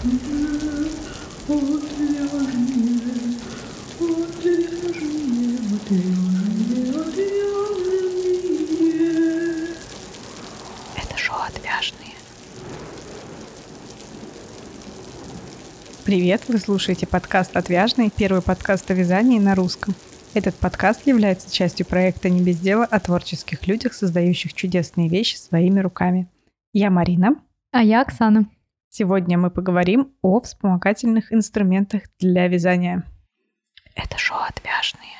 Это шоу «Отвяжные». Привет, вы слушаете подкаст «Отвяжный», первый подкаст о вязании на русском. Этот подкаст является частью проекта «Не без дела» о творческих людях, создающих чудесные вещи своими руками. Я Марина. А я Оксана. Сегодня мы поговорим о вспомогательных инструментах для вязания. Это шоу «Отвяжные».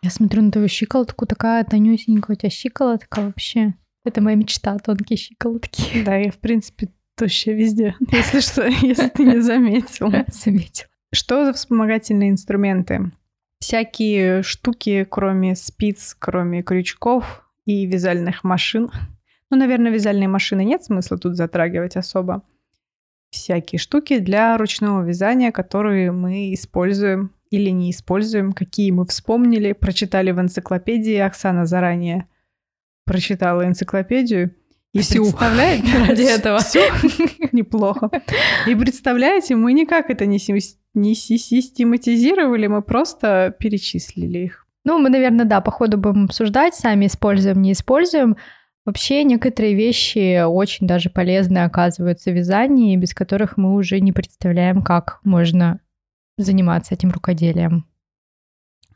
Я смотрю на твою щиколотку, такая тонюсенькая у тебя щиколотка вообще. Это моя мечта, тонкие щиколотки. Да, я, в принципе, тощая везде, если что, если ты не заметил. Заметил. Что за вспомогательные инструменты? Всякие штуки, кроме спиц, кроме крючков и вязальных машин. Ну, наверное, вязальные машины нет смысла тут затрагивать особо. Всякие штуки для ручного вязания, которые мы используем или не используем, какие мы вспомнили, прочитали в энциклопедии. Оксана заранее прочитала энциклопедию. И Всю. представляете, Ради этого. Всю? Неплохо. И представляете, мы никак это не, сим- не си- систематизировали, мы просто перечислили их. Ну, мы, наверное, да, по ходу будем обсуждать, сами используем, не используем. Вообще некоторые вещи очень даже полезны оказываются в вязании, без которых мы уже не представляем, как можно заниматься этим рукоделием.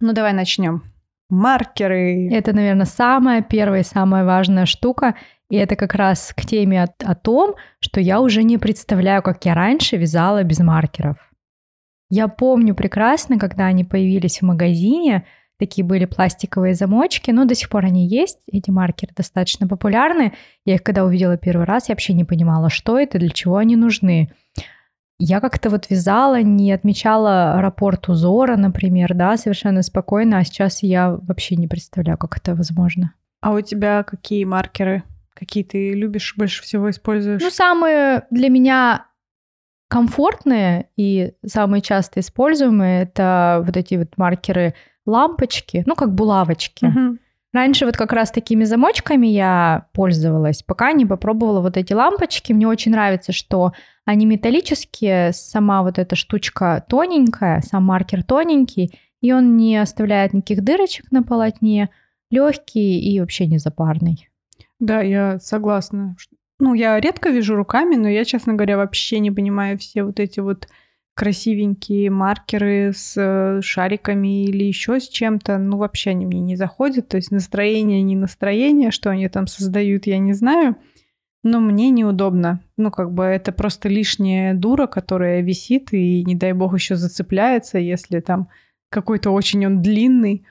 Ну, давай начнем. Маркеры. Это, наверное, самая первая и самая важная штука. И это как раз к теме о, о том, что я уже не представляю, как я раньше вязала без маркеров. Я помню прекрасно, когда они появились в магазине, такие были пластиковые замочки, но до сих пор они есть, эти маркеры достаточно популярны. Я их когда увидела первый раз, я вообще не понимала, что это, для чего они нужны. Я как-то вот вязала, не отмечала рапорт узора, например, да, совершенно спокойно, а сейчас я вообще не представляю, как это возможно. А у тебя какие маркеры? Какие ты любишь больше всего используешь? Ну, самые для меня комфортные и самые часто используемые это вот эти вот маркеры лампочки, ну, как булавочки. Мгм. Раньше вот как раз такими замочками я пользовалась, пока не попробовала вот эти лампочки. Мне очень нравится, что они металлические, сама вот эта штучка тоненькая, сам маркер тоненький, и он не оставляет никаких дырочек на полотне, легкий и вообще не запарный. Да, я согласна. Ну, я редко вяжу руками, но я, честно говоря, вообще не понимаю все вот эти вот красивенькие маркеры с э, шариками или еще с чем-то. Ну, вообще они мне не заходят. То есть настроение, не настроение, что они там создают, я не знаю. Но мне неудобно. Ну, как бы это просто лишняя дура, которая висит и, не дай бог, еще зацепляется, если там какой-то очень он длинный.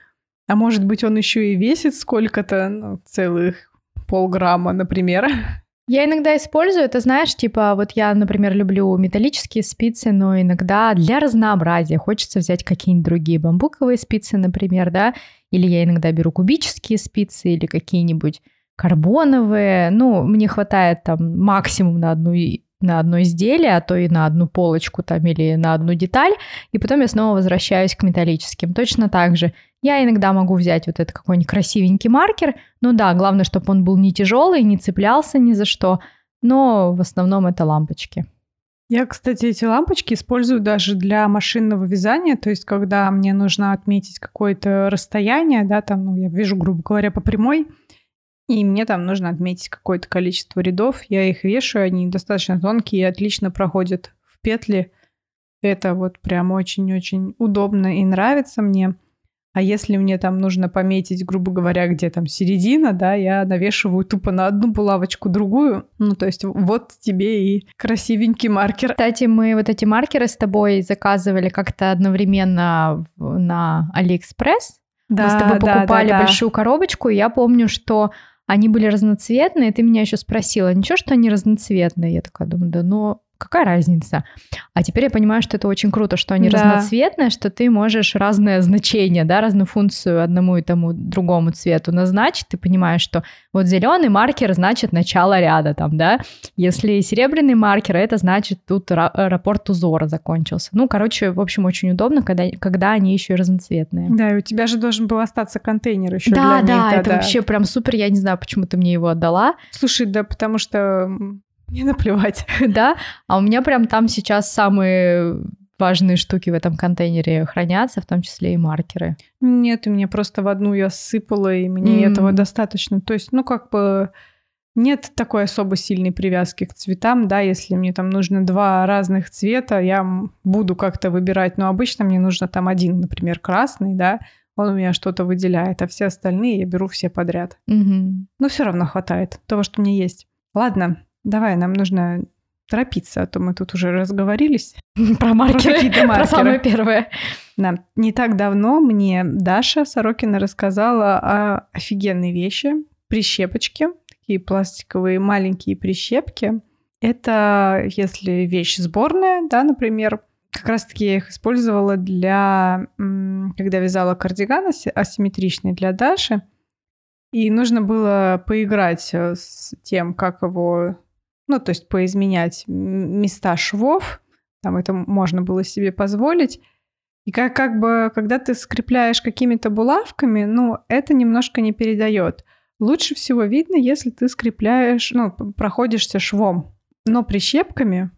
А может быть, он еще и весит сколько-то, ну, целых полграмма, например. Я иногда использую это, знаешь, типа вот я, например, люблю металлические спицы, но иногда для разнообразия хочется взять какие-нибудь другие бамбуковые спицы, например, да, или я иногда беру кубические спицы или какие-нибудь карбоновые. Ну, мне хватает там максимум на одну на одно изделие, а то и на одну полочку там или на одну деталь, и потом я снова возвращаюсь к металлическим. Точно так же. Я иногда могу взять вот этот какой-нибудь красивенький маркер, ну да, главное, чтобы он был не тяжелый, не цеплялся ни за что, но в основном это лампочки. Я, кстати, эти лампочки использую даже для машинного вязания, то есть когда мне нужно отметить какое-то расстояние, да, там, ну, я вяжу, грубо говоря, по прямой, и мне там нужно отметить какое-то количество рядов, я их вешаю, они достаточно тонкие и отлично проходят в петли. Это вот прям очень-очень удобно и нравится мне. А если мне там нужно пометить, грубо говоря, где там середина, да, я навешиваю тупо на одну булавочку другую. Ну, то есть вот тебе и красивенький маркер. Кстати, мы вот эти маркеры с тобой заказывали как-то одновременно на Алиэкспресс. мы с тобой покупали большую коробочку, и я помню, что они были разноцветные, и ты меня еще спросила, ничего, что они разноцветные? Я такая думаю, да ну, какая разница? А теперь я понимаю, что это очень круто, что они Да. разноцветные, что ты можешь разное значение, да, разную функцию одному и тому другому цвету назначить. Ты понимаешь, что вот зеленый маркер значит начало ряда там, да. Если серебряный маркер, это значит тут ра- рапорт узора закончился. Ну, короче, в общем, очень удобно, когда, когда они еще и разноцветные. Да, и у тебя же должен был остаться контейнер еще Да, для да, них. это вообще прям супер. Я не знаю, почему ты мне его отдала. Слушай, да потому что Не наплевать. да, а у меня прям там сейчас самые важные штуки в этом контейнере хранятся, в том числе и маркеры. Нет, у меня просто в одну я сыпала, и мне mm. этого достаточно. То есть, ну, как бы нет такой особо сильной привязки к цветам, да, если мне там нужно два разных цвета, я буду как-то выбирать, но обычно мне нужно там один, например, красный, да, он у меня что-то выделяет, а все остальные я беру все подряд. Угу. Но все равно хватает того, что мне есть. Ладно, давай, нам нужно торопиться, а то мы тут уже разговорились. Про маркеры. Про маркеры. Про самое первое. Да. Не так давно мне Даша Сорокина рассказала о офигенной вещи, прищепочке, такие пластиковые маленькие прищепки. Это если вещь сборная, да, например, как раз-таки я их использовала для, когда вязала кардиган асимметричный для Даши. И нужно было поиграть э, с тем, как его, ну, то есть поизменять места швов. Там это можно было себе позволить. И как, как бы, когда ты скрепляешь какими-то булавками, ну, это немножко не передает. Лучше всего видно, если ты скрепляешь, ну, проходишься швом. Но прищепками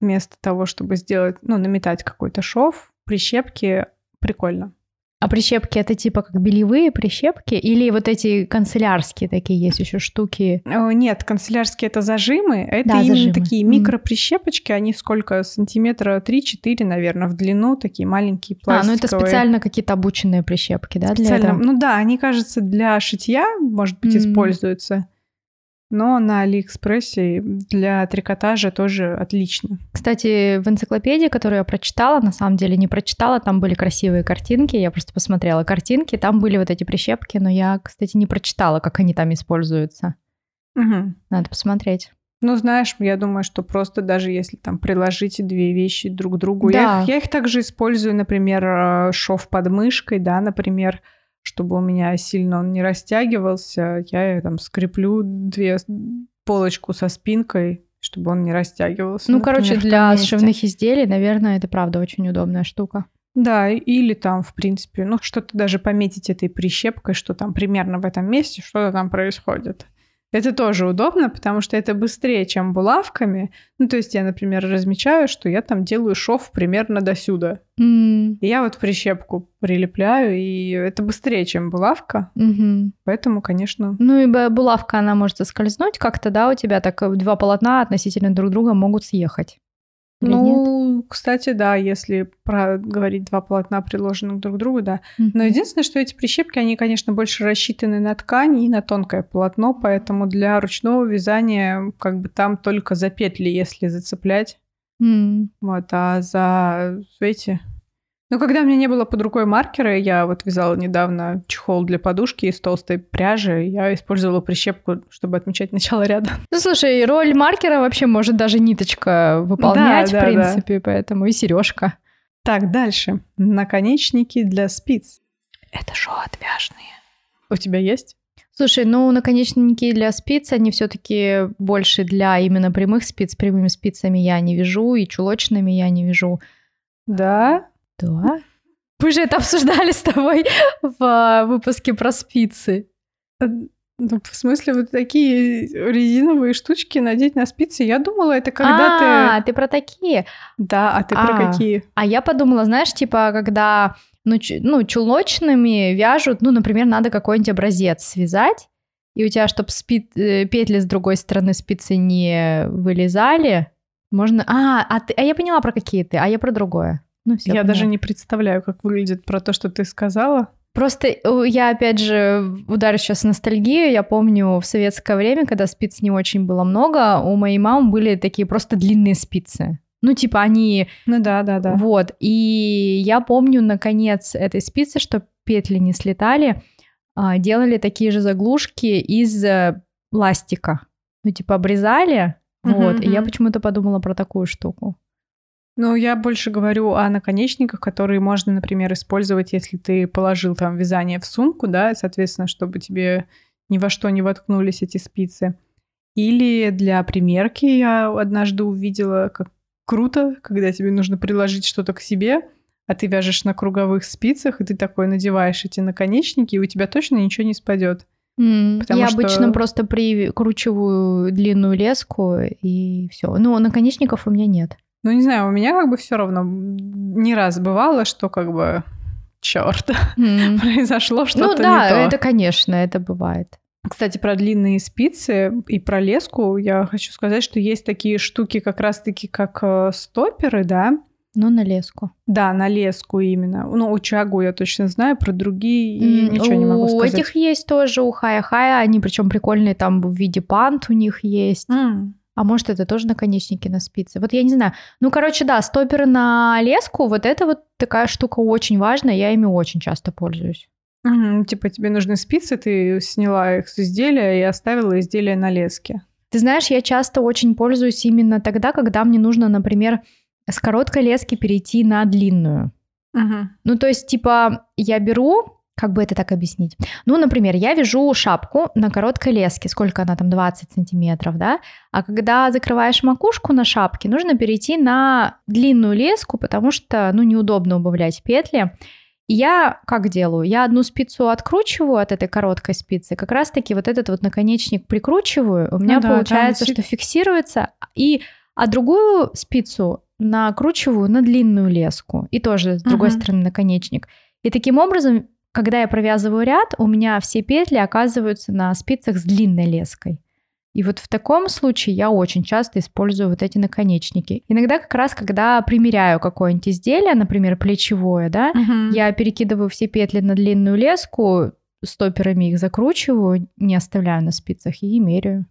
вместо того, чтобы сделать, ну, наметать какой-то шов, прищепки прикольно. А прищепки это типа как белевые прищепки или вот эти канцелярские такие есть еще штуки? Нет, канцелярские это зажимы, это да, именно зажимы. такие микроприщепочки, они сколько сантиметра 3-4, наверное, в длину, такие маленькие пластиковые. А, ну это специально какие-то обученные прищепки, да? Для специально, этого? ну да, они, кажется, для шитья, может быть, mm. используются но на Алиэкспрессе для трикотажа тоже отлично. Кстати, в энциклопедии, которую я прочитала, на самом деле не прочитала, там были красивые картинки, я просто посмотрела картинки, там были вот эти прищепки, но я, кстати, не прочитала, как они там используются. Угу. Надо посмотреть. Ну, знаешь, я думаю, что просто даже если там приложить две вещи друг к другу. Да. Я, их, я их также использую, например, э, шов под мышкой, да, например, чтобы у меня сильно он не растягивался, я там скреплю две полочку со спинкой, чтобы он не растягивался. Ну, например, короче, для сшивных изделий, наверное, это правда очень удобная штука. Да, или там, в принципе, ну, что-то даже пометить этой прищепкой, что там примерно в этом месте что-то там происходит. Это тоже удобно, потому что это быстрее, чем булавками. Ну, то есть я, например, размечаю, что я там делаю шов примерно до сюда. Mm. И я вот прищепку прилепляю, и это быстрее, чем булавка. Mm-hmm. Поэтому, конечно... Ну, и булавка, она может соскользнуть как-то, да, у тебя так э, два полотна относительно друг друга могут съехать. Или ну, нет? кстати, да, если про говорить два полотна, приложенных друг к другу, да. Mm-hmm. Но единственное, что эти прищепки, они, конечно, больше рассчитаны на ткань и на тонкое полотно, поэтому для ручного вязания как бы там только за петли, если зацеплять. Mm. Вот, а за эти ну, когда у меня не было под рукой маркера, я вот вязала недавно чехол для подушки из толстой пряжи, я использовала прищепку, чтобы отмечать начало ряда. Ну, слушай, роль маркера вообще может даже ниточка выполнять, да, в да, принципе, да. поэтому и сережка. Так, дальше. Наконечники для спиц. Это шоу отвяжные. У тебя есть? Слушай, ну наконечники для спиц, они все-таки больше для именно прямых спиц. Прямыми спицами я не вяжу, и чулочными я не вяжу. Да? Да. Мы же это обсуждали с тобой в а, выпуске про спицы. Э, ну, в смысле, вот такие резиновые штучки надеть на спицы? Я думала, это когда а, ты... А, ты про такие? Да, а ты а, про какие? А я подумала, знаешь, типа, когда ну, ну, чулочными вяжут, ну, например, надо какой-нибудь образец связать, и у тебя, чтобы спи... Э, петли с другой стороны спицы не вылезали, можно... А, а, ты... а я поняла, про какие ты, а я про другое. Ну, все я поняла. даже не представляю, как выглядит про то, что ты сказала. Просто э, я, опять же, ударю сейчас ностальгию. Я помню в советское время, когда спиц не очень было много, у моей мамы были такие просто длинные спицы. Ну, типа они... Ну да, да, да. Вот. И я помню, наконец, этой спицы, что петли не слетали, а, делали такие же заглушки из э, пластика. Ну, типа обрезали. Uh-huh, вот. Uh-huh. И я почему-то подумала про такую штуку. Ну, я больше говорю о наконечниках, которые можно, например, использовать, если ты положил там вязание в сумку, да, соответственно, чтобы тебе ни во что не воткнулись эти спицы. Или для примерки я однажды увидела, как круто, когда тебе нужно приложить что-то к себе, а ты вяжешь на круговых спицах, и ты такой надеваешь эти наконечники, и у тебя точно ничего не спадет. Потому Я что- обычно просто прикручиваю длинную леску и все. Ну, наконечников у меня нет. Ну, не знаю, у меня как бы все равно не раз бывало, что как бы черт, М. произошло Ну что-то да, не то. это, конечно, это бывает. Кстати, про длинные спицы и про леску я хочу сказать, что есть такие штуки как раз-таки как э, стоперы, да? Ну, на леску. Да, на леску именно. Ну, у Чагу я точно знаю, про другие и М, ничего не могу У сказать. этих есть тоже, у Хая-Хая, они причем прикольные, там в виде пант у них есть. М, А может, это тоже наконечники на спице? Вот я не знаю. Ну, короче, да, стоперы на леску, вот это вот такая штука очень важная, я ими очень часто пользуюсь. мгм, Типа тебе нужны спицы, ты сняла их с изделия и оставила изделие на леске. Ты знаешь, я часто очень пользуюсь именно тогда, когда мне нужно, например, с короткой лески перейти на длинную. Мгм. Ну, то есть, типа, я беру, как бы это так объяснить? Ну, например, я вяжу шапку на короткой леске, сколько она там, 20 сантиметров, да? А когда закрываешь макушку на шапке, нужно перейти на длинную леску, потому что, ну, неудобно убавлять петли. И я как делаю? Я одну спицу откручиваю от этой короткой спицы, как раз-таки вот этот вот наконечник прикручиваю, у меня Ну да, там получается, висит- что фиксируется, и а другую спицу накручиваю на длинную леску, и тоже с другой Мгм. стороны наконечник. И таким образом, когда я провязываю ряд, у меня все петли оказываются на спицах с длинной леской. И вот в таком случае я очень часто использую вот эти наконечники. Иногда как раз, когда примеряю какое-нибудь изделие, например, плечевое, да, Мгм. я перекидываю все петли на длинную леску, стоперами их закручиваю, не оставляю на спицах и меряю.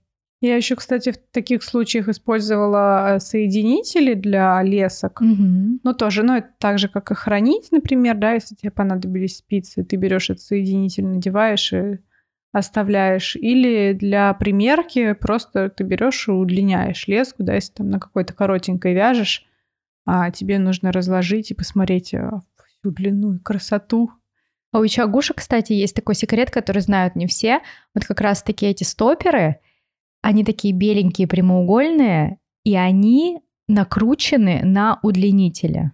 Я еще, кстати, в таких случаях использовала э, соединители для лесок. Мгм. Ну, тоже, ну, это так же, как и хранить, например, да, если тебе понадобились спицы, ты берешь этот соединитель, надеваешь и оставляешь. Или для примерки просто ты берешь и удлиняешь леску, да, если там на какой-то коротенькой вяжешь, а тебе нужно разложить и посмотреть э, всю длину и красоту. А у Чагуша, кстати, есть такой секрет, который знают не все. Вот как раз таки эти стоперы, они такие беленькие, прямоугольные, и они накручены на удлинителе.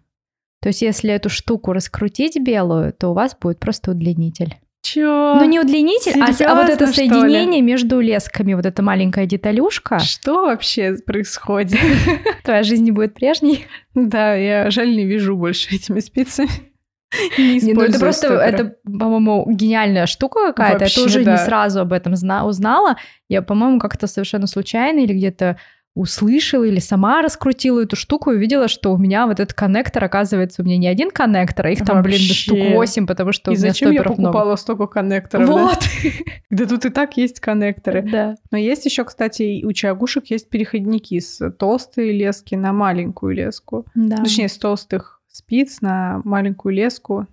То есть, если эту штуку раскрутить белую, то у вас будет просто удлинитель. Чё? Ну, не удлинитель, а, а вот это соединение между лесками, вот эта маленькая деталюшка. Что вообще происходит? Твоя жизнь не будет прежней. Да, я жаль не вижу больше этими спицами. Не Не, ну это просто, стоперы. это, по-моему, гениальная штука какая-то. Вообще, я тоже да. не сразу об этом зна- узнала. Я, по-моему, как-то совершенно случайно или где-то услышала или сама раскрутила эту штуку и увидела, что у меня вот этот коннектор, оказывается, у меня не один коннектор, а их там, блин, до штук Вообще. 8, потому что И у меня зачем я стоперов много. покупала столько коннекторов? Вот. Да тут и так есть коннекторы. Да. Но есть еще, кстати, у чагушек есть переходники с толстой лески на маленькую леску. Да. Точнее, с толстых спиц на маленькую леску.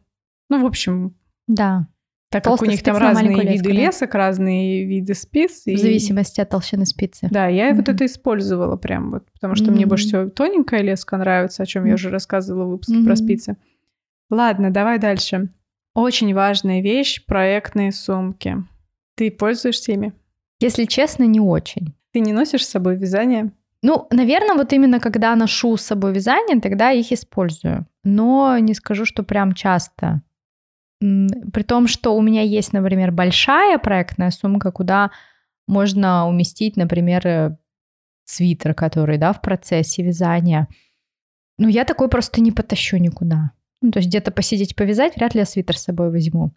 Ну, в общем, Да. так как у них там разные виды леску, да. лесок, разные виды спиц. В и- зависимости от толщины спицы. Да, я вот Мгм. это использовала прям вот, потому что мне Мгм. больше всего тоненькая леска нравится, о чем я Мгм. уже рассказывала в выпуске Мгм. про спицы. Ладно, давай дальше. Очень важная вещь — проектные сумки. Ты пользуешься ими? Если честно, не очень. Ты не носишь с собой вязание? Ну, наверное, вот именно когда ношу с собой вязание, тогда их использую. Но не скажу, что прям часто. При том, что у меня есть, например, большая проектная сумка, куда можно уместить, например, э, свитер, который, да, в процессе вязания. Ну, я такой просто не потащу никуда. Ну, то есть где-то посидеть, повязать, вряд ли я свитер с собой возьму.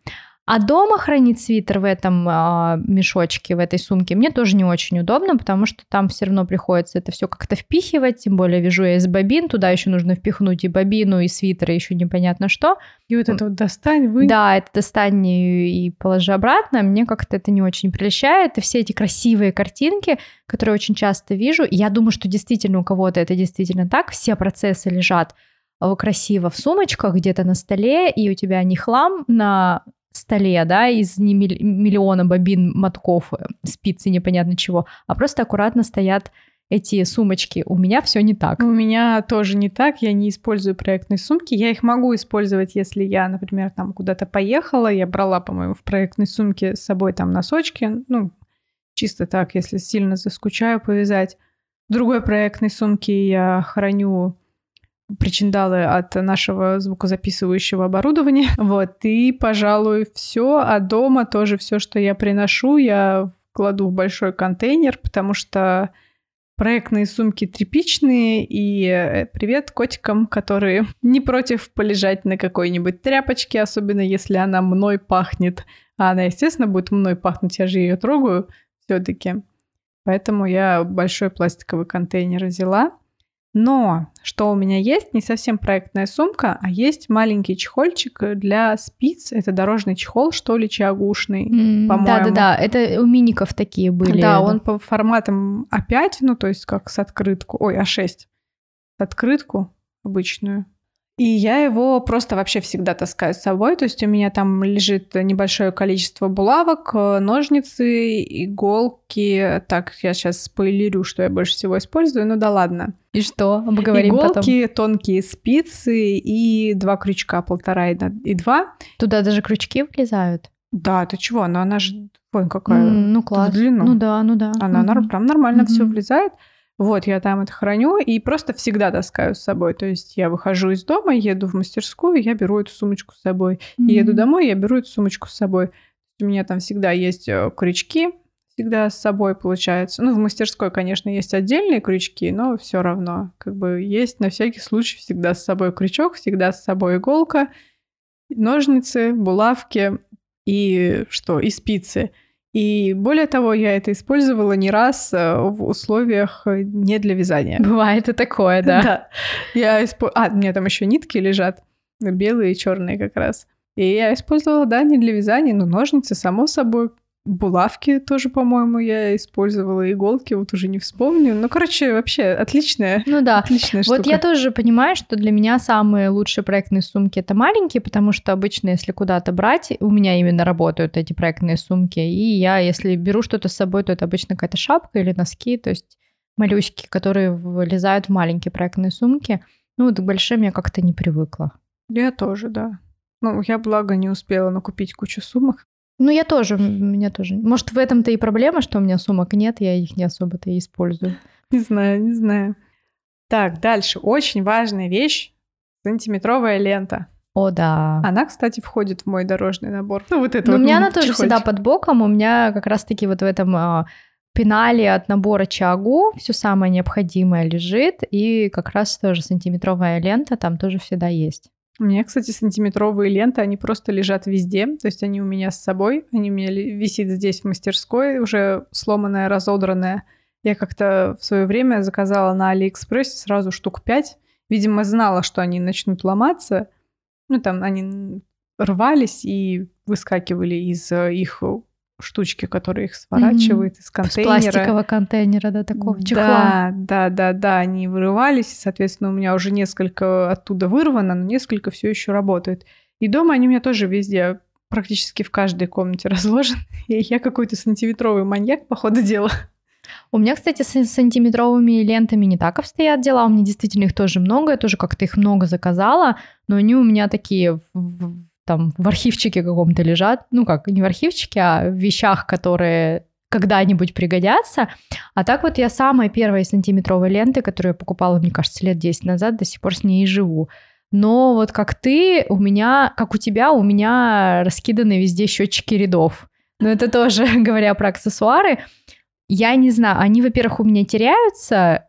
А дома хранить свитер в этом а, мешочке, в этой сумке, мне тоже не очень удобно, потому что там все равно приходится это все как-то впихивать, тем более вяжу я из бобин, туда еще нужно впихнуть и бобину, и свитер, и еще непонятно что. И вот это вот достань, вы. Да, это достань и и положи обратно. Мне как-то это не очень прельщает. И все эти красивые картинки, которые очень часто вижу, я думаю, что действительно у кого-то это действительно так. Все процессы лежат э, красиво в сумочках где-то на столе, и у тебя не хлам на столе, да, из не миллиона бобин, мотков, э, спиц и непонятно чего, а просто аккуратно стоят эти сумочки. У меня все не так. У меня тоже не так, я не использую проектные сумки. Я их могу использовать, если я, например, там куда-то поехала, я брала, по-моему, в проектной сумке с собой там носочки, ну, чисто так, если сильно заскучаю повязать. В другой проектной сумке я храню причиндалы от нашего звукозаписывающего оборудования. Вот, и, пожалуй, все. А дома тоже все, что я приношу, я кладу в большой контейнер, потому что проектные сумки тряпичные, и э, привет котикам, которые не против полежать на какой-нибудь тряпочке, особенно если она мной пахнет. А она, естественно, будет мной пахнуть, я же ее трогаю все-таки. Поэтому я большой пластиковый контейнер взяла. Но что у меня есть, не совсем проектная сумка, а есть маленький чехольчик для спиц. Это дорожный чехол, что ли, чагушный, mm, по-моему. Да-да-да, это у миников такие были. Да, он по форматам А5, ну то есть как с открытку, ой, А6, с открытку обычную. И я его просто вообще всегда таскаю с собой. То есть у меня там лежит небольшое количество булавок, э, ножницы, иголки. Так, я сейчас спойлерю, что я больше всего использую. Ну да ладно. И что? Обговорим Иголки, потом. тонкие спицы и два крючка, полтора и два. Туда даже крючки влезают? Да, ты чего? Но она же, ой, какая. Mm, ну класс. В длину. Ну да, ну да. Она mm-hmm. прям нормально mm-hmm. все влезает. Вот, я там это храню и просто всегда таскаю с собой. То есть я выхожу из дома, еду в мастерскую, я беру эту сумочку с собой. Mm-hmm. еду домой, я беру эту сумочку с собой. У меня там всегда есть э, крючки, всегда с собой получается. Ну, в мастерской, конечно, есть отдельные крючки, но все равно, как бы есть на всякий случай всегда с собой крючок, всегда с собой иголка, ножницы, булавки и что, и спицы. И более того, я это использовала не раз э, в условиях э, не для вязания. Бывает и такое, да. Да. Я исп... А, у меня там еще нитки лежат, белые и черные как раз. И я использовала, да, не для вязания, но ножницы, само собой, Булавки тоже, по-моему, я использовала, иголки, вот уже не вспомню. Ну, короче, вообще отличная. Ну да. Отличная штука. Вот я тоже понимаю, что для меня самые лучшие проектные сумки это маленькие, потому что обычно, если куда-то брать, у меня именно работают эти проектные сумки. И я, если беру что-то с собой, то это обычно какая-то шапка или носки, то есть малюськи, которые вылезают в маленькие проектные сумки. Ну, вот к большим я как-то не привыкла. Я тоже, да. Ну, я, благо, не успела накупить кучу сумок. Ну, я тоже, у меня тоже. Может, в этом-то и проблема, что у меня сумок нет, я их не особо-то и использую. Не знаю, не знаю. Так, дальше. Очень важная вещь. Сантиметровая лента. О, да. Она, кстати, входит в мой дорожный набор. Ну, вот это Но вот у меня она тоже всегда под боком. У меня как раз-таки вот в этом а, пенале от набора Чагу все самое необходимое лежит. И как раз тоже сантиметровая лента там тоже всегда есть. У меня, кстати, сантиметровые ленты, они просто лежат везде, то есть они у меня с собой, они у меня висит здесь в мастерской, уже сломанная, разодранная. Я как-то в свое время заказала на Алиэкспрессе сразу штук пять. Видимо, знала, что они начнут ломаться. Ну, там они рвались и выскакивали из э, их штучки, которые их сворачивает mm-hmm. из контейнера. Из пластикового контейнера, да, такого чехла. Да, да, да, да, они вырывались, соответственно, у меня уже несколько оттуда вырвано, но несколько все еще работает. И дома они у меня тоже везде, практически в каждой комнате разложены. И я какой-то сантиметровый маньяк, по ходу дела. У меня, кстати, с сантиметровыми лентами не так обстоят дела. У меня действительно их тоже много. Я тоже как-то их много заказала. Но они у меня такие там в архивчике каком-то лежат, ну как, не в архивчике, а в вещах, которые когда-нибудь пригодятся. А так вот я самой первой сантиметровой ленты, которую я покупала, мне кажется, лет 10 назад, до сих пор с ней и живу. Но вот как ты, у меня, как у тебя, у меня раскиданы везде счетчики рядов. Но это тоже, говоря про аксессуары, я не знаю, они, во-первых, у меня теряются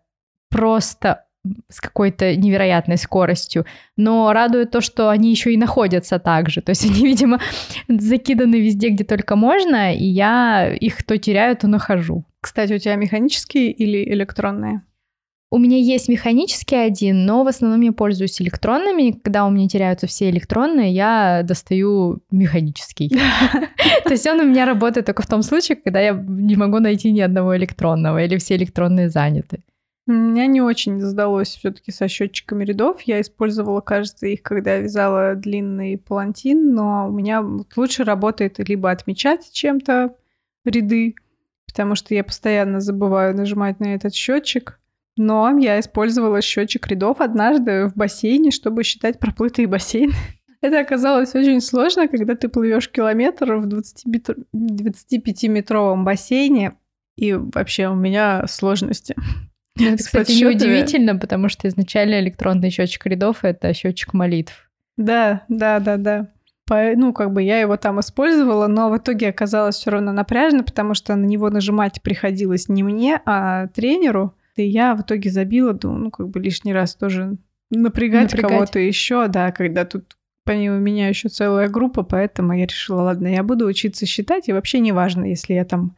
просто с какой-то невероятной скоростью, но радует то, что они еще и находятся так же, то есть они, видимо, закиданы везде, где только можно, и я их то теряю, то нахожу. Кстати, у тебя механические или электронные? У меня есть механический один, но в основном я пользуюсь электронными. Когда у меня теряются все электронные, я достаю механический. То есть он у меня работает только в том случае, когда я не могу найти ни одного электронного или все электронные заняты. У меня не очень сдалось все-таки со счетчиками рядов. Я использовала, кажется, их, когда вязала длинный палантин, но у меня лучше работает либо отмечать чем-то ряды, потому что я постоянно забываю нажимать на этот счетчик. Но я использовала счетчик рядов однажды в бассейне, чтобы считать проплытый бассейн. Это оказалось очень сложно, когда ты плывешь километр в 25-метровом бассейне, и вообще у меня сложности. Ну, это, кстати, неудивительно, потому что изначально электронный счетчик рядов — это счетчик молитв. Да, да, да, да. По- ну, как бы я его там использовала, но в итоге оказалось все равно напряжно, потому что на него нажимать приходилось не мне, а тренеру. И я в итоге забила, думаю, ну, как бы лишний раз тоже напрягать, Напрягать. кого-то еще, да, когда тут помимо меня еще целая группа, поэтому я решила, ладно, я буду учиться считать, и вообще не важно, если я там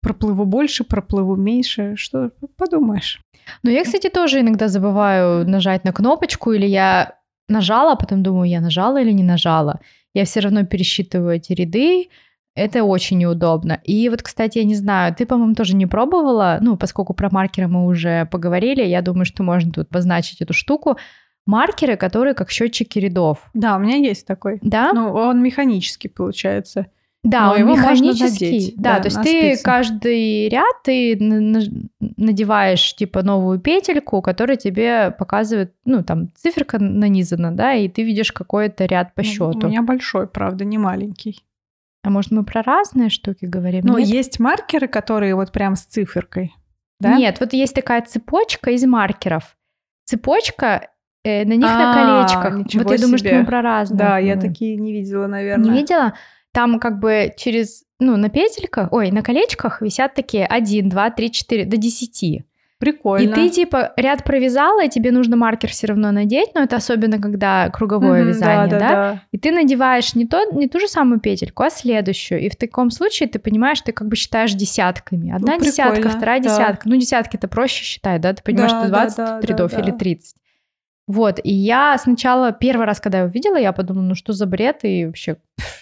проплыву больше, проплыву меньше, что подумаешь. Но я, кстати, тоже иногда забываю нажать на кнопочку, или я нажала, а потом думаю, я нажала или не нажала. Я все равно пересчитываю эти ряды, это очень неудобно. И вот, кстати, я не знаю, ты, по-моему, тоже не пробовала, ну, поскольку про маркеры мы уже поговорили, я думаю, что можно тут обозначить эту штуку. Маркеры, которые как счетчики рядов. Да, у меня есть такой. Да? Ну, он механический получается. Да, Но он его можно механический. надеть, да, да, то есть на ты спицы. каждый ряд ты на- на- надеваешь типа новую петельку, которая тебе показывает, ну там циферка нанизана, да, и ты видишь какой-то ряд по Ну, счету. У меня большой, правда, не маленький. А может мы про разные штуки говорим? Ну, Нет? есть маркеры, которые вот прям с циферкой. Да? Нет, вот есть такая цепочка из маркеров. Цепочка э, на них на А, колечках. ничего Вот я думаю, что себе. мы про разные. Да, я такие не видела, наверное. Не видела? Там как бы через, ну, на петельках, ой, на колечках висят такие 1, 2, 3, 4, до 10. Прикольно. И ты типа ряд провязала, и тебе нужно маркер все равно надеть, но это особенно когда круговое Мгм, вязание, да, да, да. И ты надеваешь не, то, не ту же самую петельку, а следующую. И в таком случае ты понимаешь, ты как бы считаешь десятками. Одна Ну, десятка, вторая да. десятка. Ну, десятки это проще считать, да? Ты понимаешь, Да, что да, 20 да, рядов да, или да. 30. Вот, и я сначала, первый раз, когда я увидела, я подумала, ну что за бред, и вообще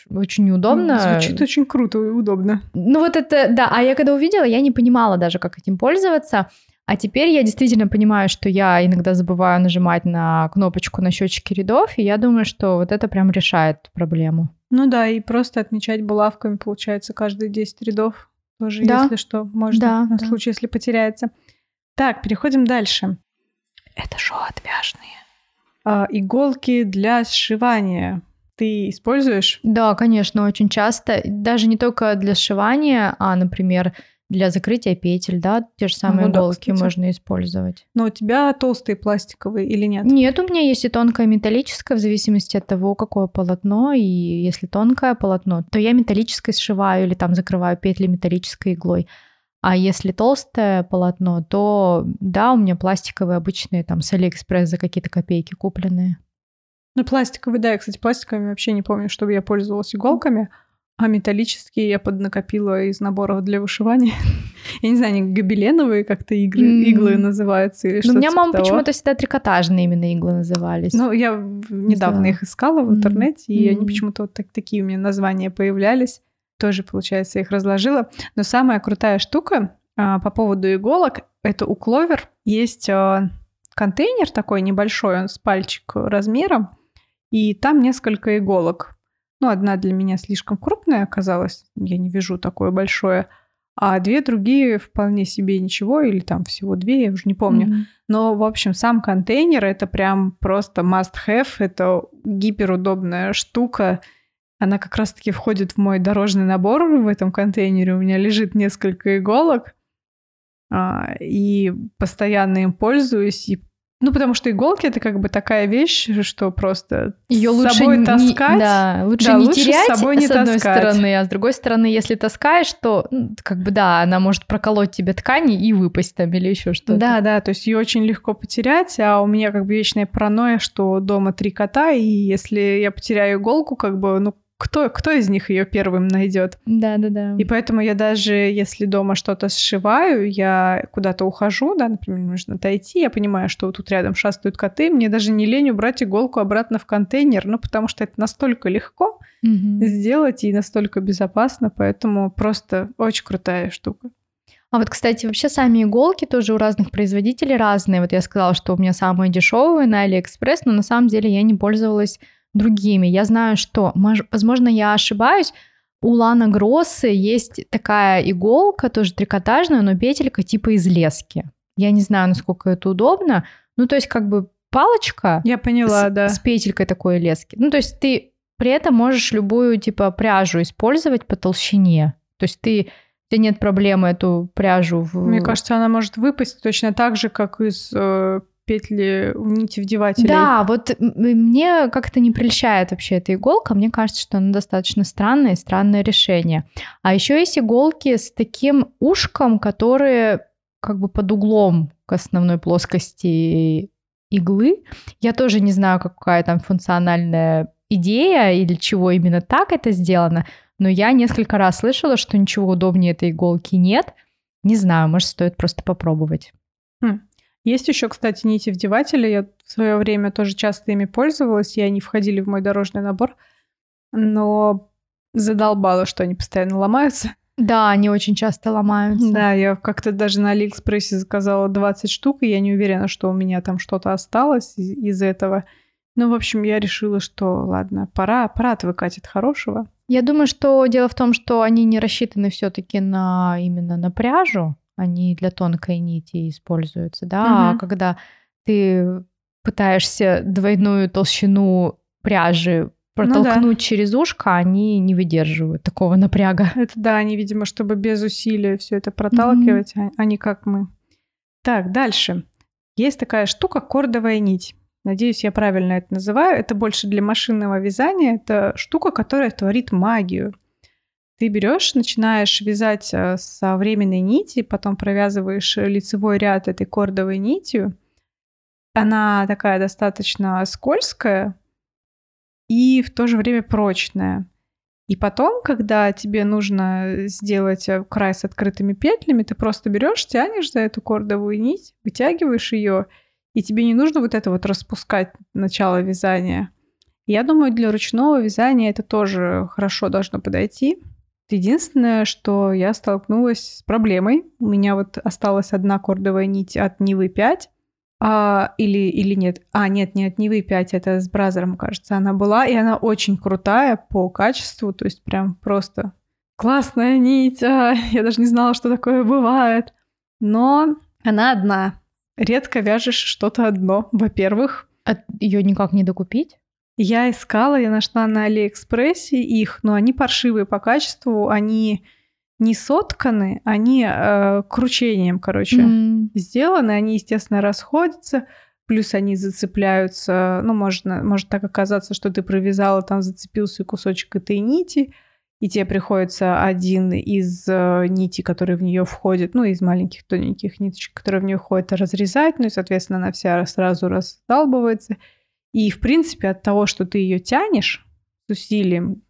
очень неудобно. Звучит очень круто и удобно. Ну вот это, да, а я когда увидела, я не понимала даже, как этим пользоваться. А теперь я действительно понимаю, что я иногда забываю нажимать на кнопочку на счетчике рядов, и я думаю, что вот это прям решает проблему. Ну да, и просто отмечать булавками, получается, каждые 10 рядов. Тоже, Да. если что, можно Да, на да. случай, если потеряется. Так, переходим дальше. Это шоу отвяжные. А, иголки для сшивания. Ты используешь? Да, конечно, очень часто. Даже не только для сшивания, а, например, для закрытия петель, да, те же самые Ну да, иголки кстати. можно использовать. Но у тебя толстые пластиковые или нет? Нет, у меня есть и тонкое металлическое, в зависимости от того, какое полотно. И если тонкое полотно, то я металлическое сшиваю или там закрываю петли металлической иглой. А если толстое полотно, то да, у меня пластиковые обычные там с Алиэкспресс за какие-то копейки купленные. Ну, пластиковые, да, я, кстати, пластиковыми вообще не помню, чтобы я пользовалась иголками. А металлические я поднакопила из наборов для вышивания. Я не знаю, они гобеленовые как-то иглы, М. иглы называются или Но что-то у меня типа мама почему-то всегда трикотажные именно иглы назывались. Ну, я недавно знаю. их искала в интернете, и они М. почему-то вот так- такие у меня названия появлялись. Тоже, получается, их разложила. Но самая крутая штука а, по поводу иголок, это у Кловер есть а, контейнер такой небольшой, он с пальчик размером, и там несколько иголок. Ну, одна для меня слишком крупная оказалась, я не вижу такое большое, а две другие вполне себе ничего, или там всего две, я уже не помню. Мгм. Но, в общем, сам контейнер это прям просто must-have, это гиперудобная штука. Она как раз-таки входит в мой дорожный набор в этом контейнере. У меня лежит несколько иголок, а, и постоянно им пользуюсь. И, ну, потому что иголки это как бы такая вещь, что просто Ее с лучше собой не, таскать. да, лучше Да, не лучше с терять собой не с одной таскать. стороны, а с другой стороны, если таскаешь, то ну, как бы да, она может проколоть тебе ткани и выпасть там или еще что-то. Да, да, то есть ее очень легко потерять, а у меня как бы вечная паранойя, что дома три кота, и если я потеряю иголку, как бы, ну, кто, кто из них ее первым найдет? да, да, да. И поэтому я даже, если дома что-то сшиваю, я куда-то ухожу, да, например, нужно отойти, я понимаю, что вот тут рядом шастают коты, мне даже не лень убрать иголку обратно в контейнер, ну, потому что это настолько легко Мгм. сделать и настолько безопасно, поэтому просто очень крутая штука. А вот, кстати, вообще сами иголки тоже у разных производителей разные. Вот я сказала, что у меня самые дешевые на Алиэкспресс, но на самом деле я не пользовалась другими. Я знаю, что, мож- возможно, я ошибаюсь, у Лана Гроссы есть такая иголка, тоже трикотажная, но петелька типа из лески. Я не знаю, насколько это удобно. Ну, то есть как бы палочка Я поняла, с, да. с петелькой такой лески. Ну, то есть ты при этом можешь любую типа пряжу использовать по толщине. То есть ты У тебя нет проблемы эту пряжу... В... Мне кажется, она может выпасть точно так же, как из э, петли нити вдевателей. Да, вот мне как-то не прельщает вообще эта иголка. Мне кажется, что она достаточно странная и странное решение. А еще есть иголки с таким ушком, которые как бы под углом к основной плоскости иглы. Я тоже не знаю, какая там функциональная идея или чего именно так это сделано, но я несколько раз слышала, что ничего удобнее этой иголки нет. Не знаю, может, стоит просто попробовать. Хм. Есть еще, кстати, нити вдеватели. Я в свое время тоже часто ими пользовалась, и они входили в мой дорожный набор. Но задолбало, что они постоянно ломаются. Да, они очень часто ломаются. Да, я как-то даже на Алиэкспрессе заказала 20 штук, и я не уверена, что у меня там что-то осталось из, из этого. Ну, в общем, я решила, что ладно, пора, пора отвыкать от хорошего. Я думаю, что дело в том, что они не рассчитаны все-таки на именно на пряжу они для тонкой нити используются, да, угу. а когда ты пытаешься двойную толщину пряжи протолкнуть ну, да. через ушко, они не выдерживают такого напряга. Это да, они, видимо, чтобы без усилия все это проталкивать, mm-hmm. а не как мы. Так, дальше. Есть такая штука кордовая нить. Надеюсь, я правильно это называю. Это больше для машинного вязания. Это штука, которая творит магию. Ты берешь, начинаешь вязать э, со временной нити, потом провязываешь лицевой ряд этой кордовой нитью. Она такая достаточно скользкая и в то же время прочная. И потом, когда тебе нужно сделать э, край с открытыми петлями, ты просто берешь, тянешь за эту кордовую нить, вытягиваешь ее, и тебе не нужно вот это вот распускать начало вязания. Я думаю, для ручного вязания это тоже хорошо должно подойти. Единственное, что я столкнулась с проблемой. У меня вот осталась одна кордовая нить от Нивы 5. А, или, или нет. А, нет, не от Нивы 5, это с Бразером, кажется, она была. И она очень крутая по качеству. То есть прям просто классная нить. А, я даже не знала, что такое бывает. Но она одна. Редко вяжешь что-то одно, во-первых. А ее никак не докупить? Я искала, я нашла на Алиэкспрессе их, но они паршивые по качеству, они не сотканы, они э, кручением, короче, mm. сделаны, они, естественно, расходятся, плюс они зацепляются, ну, можно, может так оказаться, что ты провязала, там зацепился кусочек этой нити, и тебе приходится один из э, нитей, которые в нее входят, ну, из маленьких тоненьких ниточек, которые в нее входят, разрезать, ну, и, соответственно, она вся сразу раздалбывается, и, в принципе, от того, что ты ее тянешь с усилием,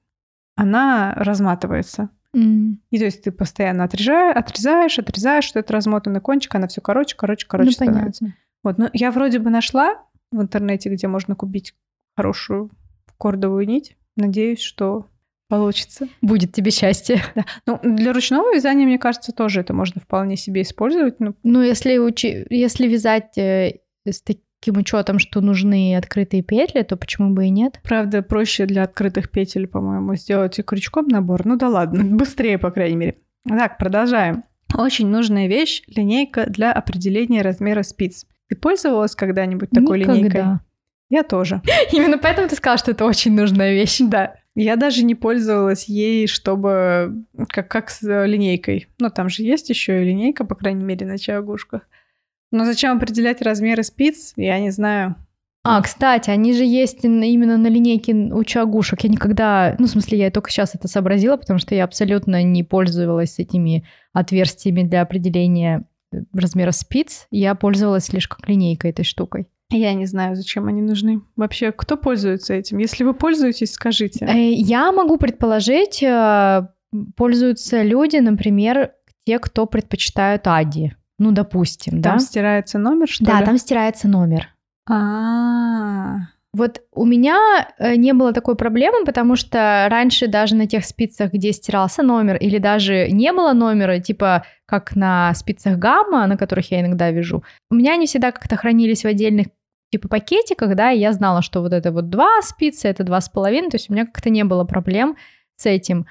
она разматывается. Mm. И то есть ты постоянно отрезаешь, отрезаешь, отрезаешь, что это размотанный кончик, она все короче, короче, короче ну, становится. Понятно. Вот, ну я вроде бы нашла в интернете, где можно купить хорошую кордовую нить. Надеюсь, что получится. Будет тебе счастье. Да. Ну, для ручного вязания, мне кажется, тоже это можно вполне себе использовать. Ну, ну если, учи... если вязать э, с, таким учетом, что нужны открытые петли, то почему бы и нет? Правда, проще для открытых петель, по-моему, сделать крючком набор. Ну да ладно, быстрее, по крайней мере. Так, продолжаем. Очень нужная вещь – линейка для определения размера спиц. Ты пользовалась когда-нибудь такой Никогда. линейкой? Я тоже. Именно поэтому ты сказала, что это очень нужная вещь. Да. Я даже не пользовалась ей, чтобы как, как с линейкой. Но там же есть еще и линейка, по крайней мере, на чагушках. Но зачем определять размеры спиц, я не знаю. А, кстати, они же есть именно на линейке у чагушек. Я никогда, ну, в смысле, я только сейчас это сообразила, потому что я абсолютно не пользовалась этими отверстиями для определения э, размера спиц. Я пользовалась лишь как линейкой этой штукой. Я не знаю, зачем они нужны. Вообще, кто пользуется этим? Если вы пользуетесь, скажите. Э, я могу предположить, э, пользуются люди, например, те, кто предпочитают Ади. Ну, допустим, там да? Там стирается номер, что да, ли? там стирается номер. А, Вот у меня э, не было такой проблемы, потому что раньше даже на тех спицах, где стирался номер, или даже не было номера, типа как на спицах гамма, на которых я иногда вяжу, у меня они всегда как-то хранились в отдельных типа пакетиках, да, и я знала, что вот это вот два спицы, это два с половиной, то есть у меня как-то не было проблем с этим.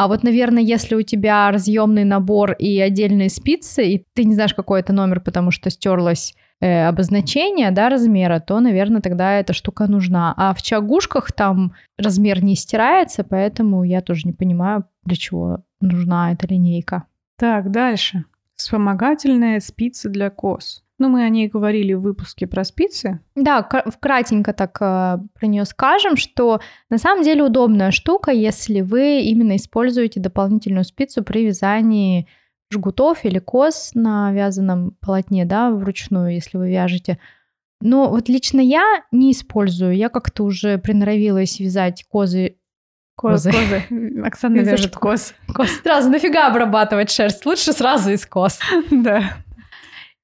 А вот, наверное, если у тебя разъемный набор и отдельные спицы, и ты не знаешь, какой это номер, потому что стерлось э, обозначение, да, размера, то, наверное, тогда эта штука нужна. А в чагушках там размер не стирается, поэтому я тоже не понимаю, для чего нужна эта линейка. Так, дальше. Вспомогательная спица для кос. Ну, мы о ней говорили в выпуске про спицы. Да, вкратенько так э, про нее скажем, что на самом деле удобная штука, если вы именно используете дополнительную спицу при вязании жгутов или кос на вязаном полотне, да, вручную, если вы вяжете. Но вот лично я не использую. Я как-то уже приноровилась вязать козы Козы. козы. Оксана вяжет коз. Коз. Сразу нафига обрабатывать шерсть? Лучше сразу из коз. Да.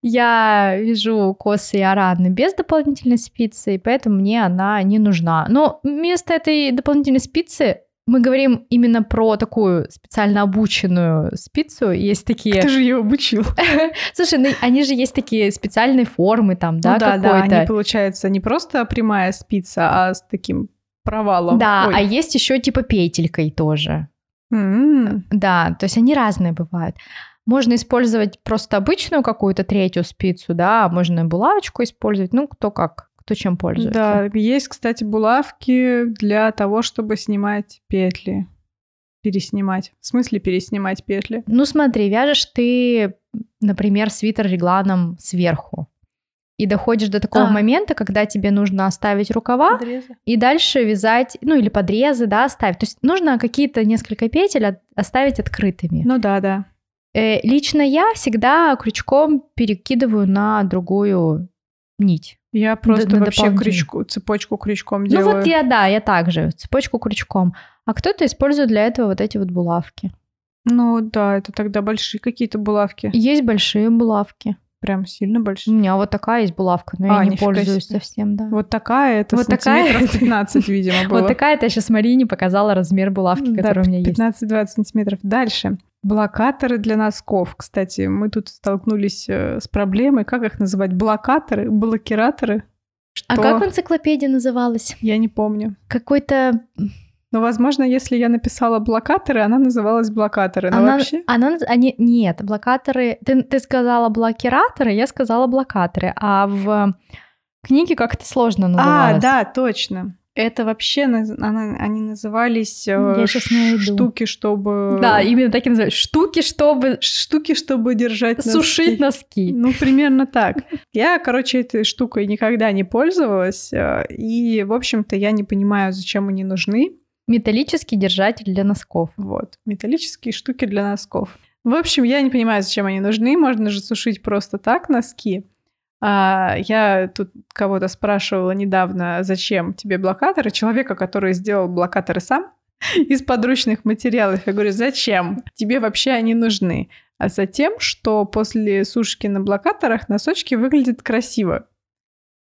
Я вяжу косы и араны без дополнительной спицы, и поэтому мне она не нужна. Но вместо этой дополнительной спицы мы говорим именно про такую специально обученную спицу. Есть такие... Кто же ее обучил? Слушай, ну они же есть такие специальные формы там, да, ну, да, да, они, получается, не просто прямая спица, а с таким провалом. Да, Ой. а есть еще типа петелькой тоже. Mm-hmm. Да, то есть они разные бывают. Можно использовать просто обычную какую-то третью спицу, да, можно булавочку использовать, ну, кто как кто чем пользуется. Да, есть, кстати, булавки для того, чтобы снимать петли. Переснимать. В смысле переснимать петли? Ну смотри, вяжешь ты, например, свитер регланом сверху. И доходишь до такого а. момента, когда тебе нужно оставить рукава подрезы. и дальше вязать, ну или подрезы, да, оставить. То есть нужно какие-то несколько петель оставить открытыми. Ну да, да. Э, лично я всегда крючком перекидываю на другую нить. Я просто вообще крючку, цепочку крючком делаю. Ну вот я, да, я также, цепочку крючком. А кто-то использует для этого вот эти вот булавки. Ну да, это тогда большие какие-то булавки. Есть большие булавки. Прям сильно большие. У меня вот такая есть булавка, но а, я не пользуюсь себе. совсем, да. Вот такая, это вот такая 15, видимо, было. Вот такая, это я сейчас Марине показала размер булавки, которая у меня есть. 15-20 сантиметров. Дальше. Блокаторы для носков. Кстати, мы тут столкнулись э, с проблемой. Как их называть? Блокаторы? Блокираторы? Что? А как в энциклопедии называлась? Я не помню. Какой-то... Ну, возможно, если я написала блокаторы, она называлась блокаторы. Но она, вообще... она, они, нет, блокаторы... Ты, ты сказала блокираторы, я сказала блокаторы. А в книге как-то сложно называлось. А, да, точно. Это вообще она, они назывались э, штуки, чтобы... Да, именно так и называют. Штуки, чтобы... Штуки, чтобы держать Сушить носки. Ну, примерно так. Я, короче, этой штукой никогда не пользовалась. Э, и, в общем-то, я не понимаю, зачем они нужны. Металлический держатель для носков. Вот, металлические штуки для носков. В общем, я не понимаю, зачем они нужны. Можно же сушить просто так носки. А, я тут кого-то спрашивала недавно, зачем тебе блокаторы. Человека, который сделал блокаторы сам из подручных материалов. Я говорю, зачем? Тебе вообще они нужны. А затем, что после сушки на блокаторах носочки выглядят красиво.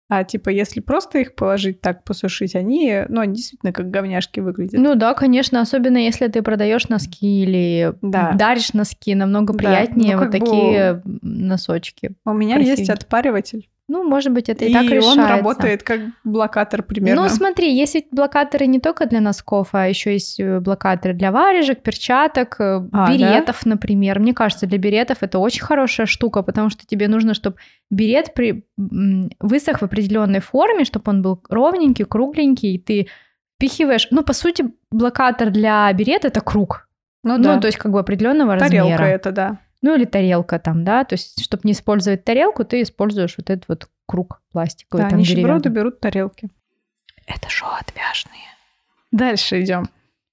А типа, если просто их положить так, посушить, они, ну, они действительно как говняшки выглядят. Ну да, конечно, особенно если ты продаешь носки или да. даришь носки, намного приятнее да. ну, вот такие бы... носочки. У меня есть отпариватель. Ну, может быть, это и, и так решается. он работает как блокатор примерно. Ну, смотри, есть ведь блокаторы не только для носков, а еще есть э, блокаторы для варежек, перчаток, э, а, беретов, да? например. Мне кажется, для беретов это очень хорошая штука, потому что тебе нужно, чтобы берет при... высох в определенной форме, чтобы он был ровненький, кругленький, и ты впихиваешь... Ну, по сути, блокатор для берета — это круг. Ну, ну да. то есть как бы определенного Тарелка размера. это, да. Ну или тарелка там, да, то есть, чтобы не использовать тарелку, ты используешь вот этот вот круг пластиковый. Да, там, нищеброды берут тарелки. Это шо отвяжные. Дальше идем.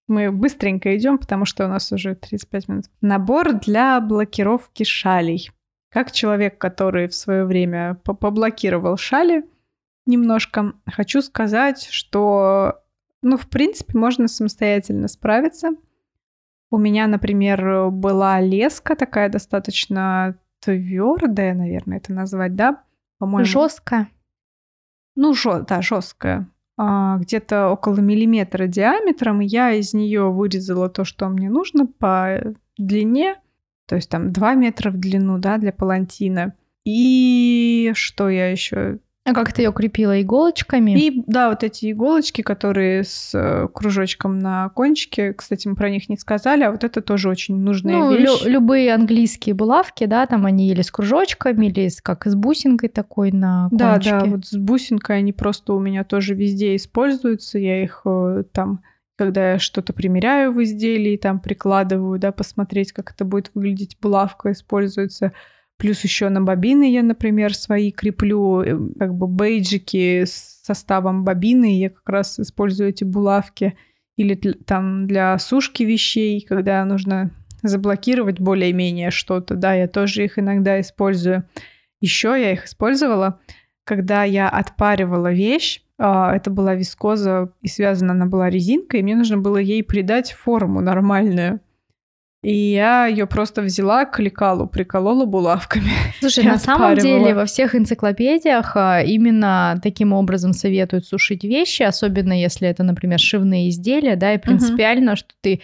Мы быстренько идем, потому что у нас уже 35 минут. Набор для блокировки шалей. Как человек, который в свое время поблокировал шали немножко, хочу сказать, что, ну, в принципе, можно самостоятельно справиться – у меня, например, была леска такая достаточно твердая, наверное, это назвать, да? По-моему. Жесткая. Ну, жё, да, жесткая. А, где-то около миллиметра диаметром. Я из нее вырезала то, что мне нужно по длине. То есть там 2 метра в длину, да, для палантина. И что я еще а как ты ее крепила иголочками? И да, вот эти иголочки, которые с э, кружочком на кончике, кстати, мы про них не сказали, а вот это тоже очень нужная ну, вещь. Лю- любые английские булавки, да, там они или с кружочками, или с, как с бусинкой такой на кончике. Да, да, вот с бусинкой они просто у меня тоже везде используются, я их э, там когда я что-то примеряю в изделии, там прикладываю, да, посмотреть, как это будет выглядеть, булавка используется. Плюс еще на бобины я, например, свои креплю, э, как бы бейджики с составом бобины, я как раз использую эти булавки. Или там для сушки вещей, когда нужно заблокировать более-менее что-то, да, я тоже их иногда использую. Еще я их использовала, когда я отпаривала вещь, а, это была вискоза, и связана она была резинкой, и мне нужно было ей придать форму нормальную. И я ее просто взяла к лекалу, приколола булавками. Слушай, на самом деле во всех энциклопедиях а, именно таким образом советуют сушить вещи, особенно если это, например, шивные изделия, да, и принципиально, угу. что ты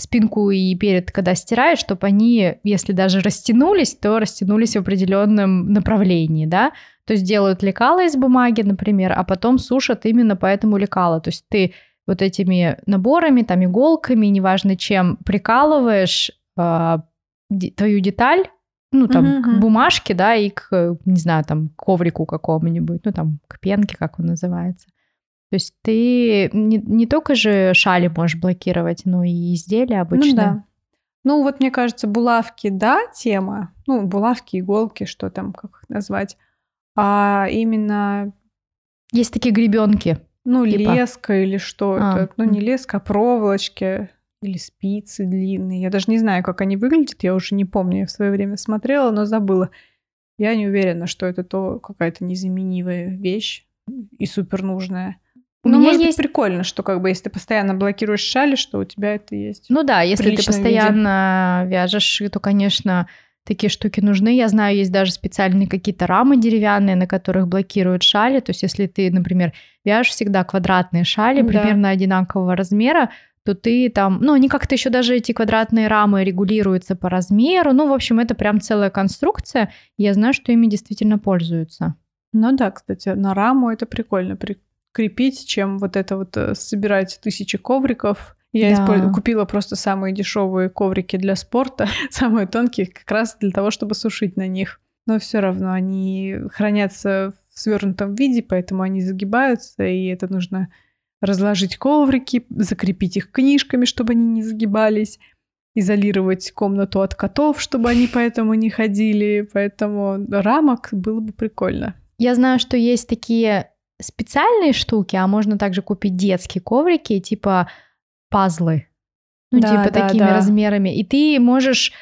спинку и перед, когда стираешь, чтобы они, если даже растянулись, то растянулись в определенном направлении, да. То есть делают лекала из бумаги, например, а потом сушат именно по этому лекалу. То есть ты вот этими наборами, там иголками, неважно чем, прикалываешь э, твою деталь, ну там uh-huh, к бумажке, да, и к, не знаю, там коврику какому-нибудь, ну там к пенке, как он называется. То есть ты не, не только же шали можешь блокировать, но и изделия обычно. Ну да. Ну вот мне кажется, булавки, да, тема. Ну, булавки, иголки, что там, как их назвать. А именно... Есть такие гребенки. Ну, типа. леска или что а. это. Ну, не леска, а проволочки или спицы длинные. Я даже не знаю, как они выглядят, я уже не помню. Я в свое время смотрела, но забыла. Я не уверена, что это то какая-то незаменимая вещь и супер нужная. Ну, может есть... быть, прикольно, что как бы если ты постоянно блокируешь шали, что у тебя это есть. Ну да, если ты постоянно виде. вяжешь, то, конечно, такие штуки нужны. Я знаю, есть даже специальные какие-то рамы деревянные, на которых блокируют шали. То есть, если ты, например, вяжешь всегда квадратные шали, да. примерно одинакового размера, то ты там, ну, они как-то еще даже эти квадратные рамы регулируются по размеру. Ну, в общем, это прям целая конструкция. Я знаю, что ими действительно пользуются. Ну да, кстати, на раму это прикольно прикрепить, чем вот это вот э, собирать тысячи ковриков я да. использ... купила просто самые дешевые коврики для спорта, самые тонкие, как раз для того, чтобы сушить на них. Но все равно они хранятся в свернутом виде, поэтому они загибаются, и это нужно разложить коврики, закрепить их книжками, чтобы они не загибались, изолировать комнату от котов, чтобы они поэтому не ходили. Поэтому рамок было бы прикольно. Я знаю, что есть такие специальные штуки, а можно также купить детские коврики, типа пазлы. Ну, да, типа да, такими да. размерами. И ты можешь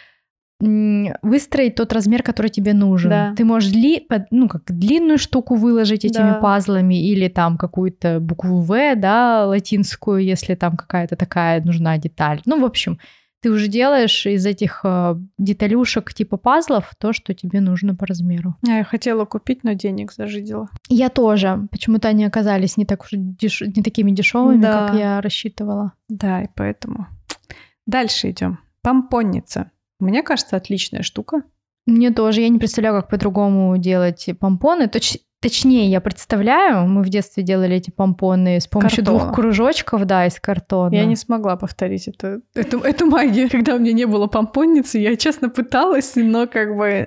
выстроить тот размер, который тебе нужен. Да. Ты можешь дли, ну, как длинную штуку выложить этими да. пазлами или там какую-то букву В, да, латинскую, если там какая-то такая нужна деталь. Ну, в общем, ты уже делаешь из этих э, деталюшек типа пазлов то, что тебе нужно по размеру. Я хотела купить, но денег зажидела. Я тоже. Почему-то они оказались не, так уж деш... не такими дешевыми, да. как я рассчитывала. Да, и поэтому. Дальше идем. Помпонница. Мне кажется, отличная штука. Мне тоже. Я не представляю, как по-другому делать помпоны. Точ... Точнее, я представляю, мы в детстве делали эти помпоны с помощью Картона. двух кружочков, да, из картона. Я не смогла повторить это, эту, эту магию, когда у меня не было помпонницы. Я, честно, пыталась, но как бы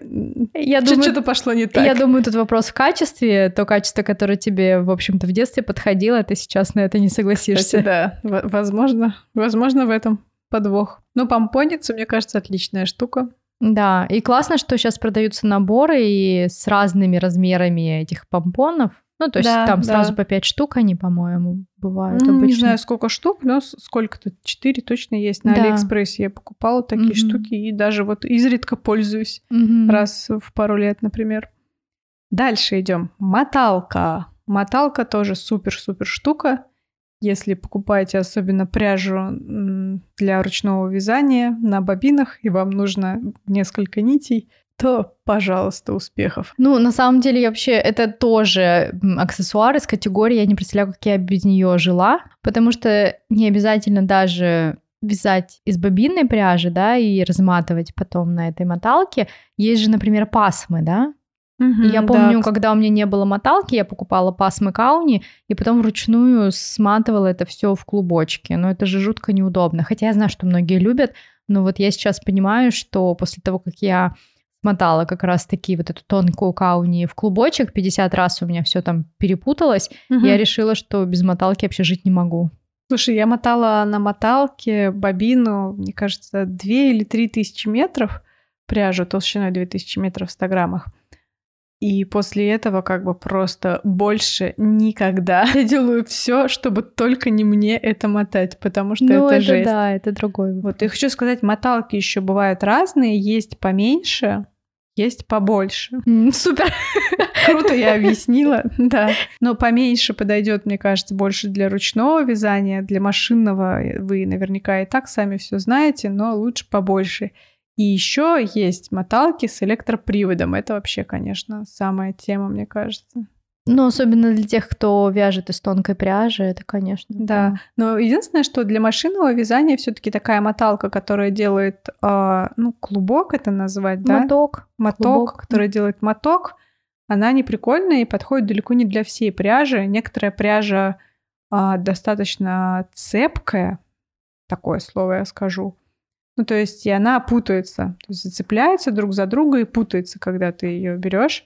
я думаю, что-то пошло не так. Я думаю, тут вопрос в качестве. То качество, которое тебе, в общем-то, в детстве подходило, ты сейчас на это не согласишься. Кстати, да, возможно, возможно в этом подвох. Но помпонница, мне кажется, отличная штука. Да, и классно, что сейчас продаются наборы и с разными размерами этих помпонов. Ну, то есть да, там да. сразу по пять штук они, по-моему, бывают ну, обычно. Не знаю, сколько штук, но сколько-то, четыре точно есть. На да. Алиэкспрессе я покупала такие угу. штуки и даже вот изредка пользуюсь угу. раз в пару лет, например. Дальше идем. Моталка. Моталка тоже супер-супер штука. Если покупаете особенно пряжу для ручного вязания на бобинах, и вам нужно несколько нитей, то, пожалуйста, успехов. Ну, на самом деле, вообще, это тоже аксессуар из категории, я не представляю, как я без нее жила, потому что не обязательно даже вязать из бобинной пряжи, да, и разматывать потом на этой моталке. Есть же, например, пасмы, да, Угу, я помню, да. когда у меня не было моталки, я покупала пасмы кауни и потом вручную сматывала это все в клубочки. Но это же жутко неудобно. Хотя я знаю, что многие любят, но вот я сейчас понимаю, что после того, как я смотала как раз-таки вот эту тонкую кауни в клубочек, 50 раз у меня все там перепуталось, угу. я решила, что без моталки вообще жить не могу. Слушай, я мотала на моталке бобину, мне кажется, 2 или 3 тысячи метров пряжу толщиной 2000 метров в 100 граммах. И после этого как бы просто больше никогда я делаю все, чтобы только не мне это мотать, потому что ну, это, это жесть. да, это другой. Вот, и хочу сказать, моталки еще бывают разные, есть поменьше, есть побольше. Супер. Круто я объяснила, да. Но поменьше подойдет, мне кажется, больше для ручного вязания, для машинного вы наверняка и так сами все знаете, но лучше побольше. И еще есть моталки с электроприводом. Это вообще, конечно, самая тема, мне кажется. Ну, особенно для тех, кто вяжет из тонкой пряжи, это, конечно. Да. Но единственное, что для машинного вязания все-таки такая моталка, которая делает, э, ну, клубок это назвать, да? Моток. Моток, клубок. который делает моток, она не прикольная и подходит далеко не для всей пряжи. Некоторая пряжа э, достаточно цепкая, такое слово я скажу. Ну, то есть, и она путается, то есть зацепляется друг за друга и путается, когда ты ее берешь.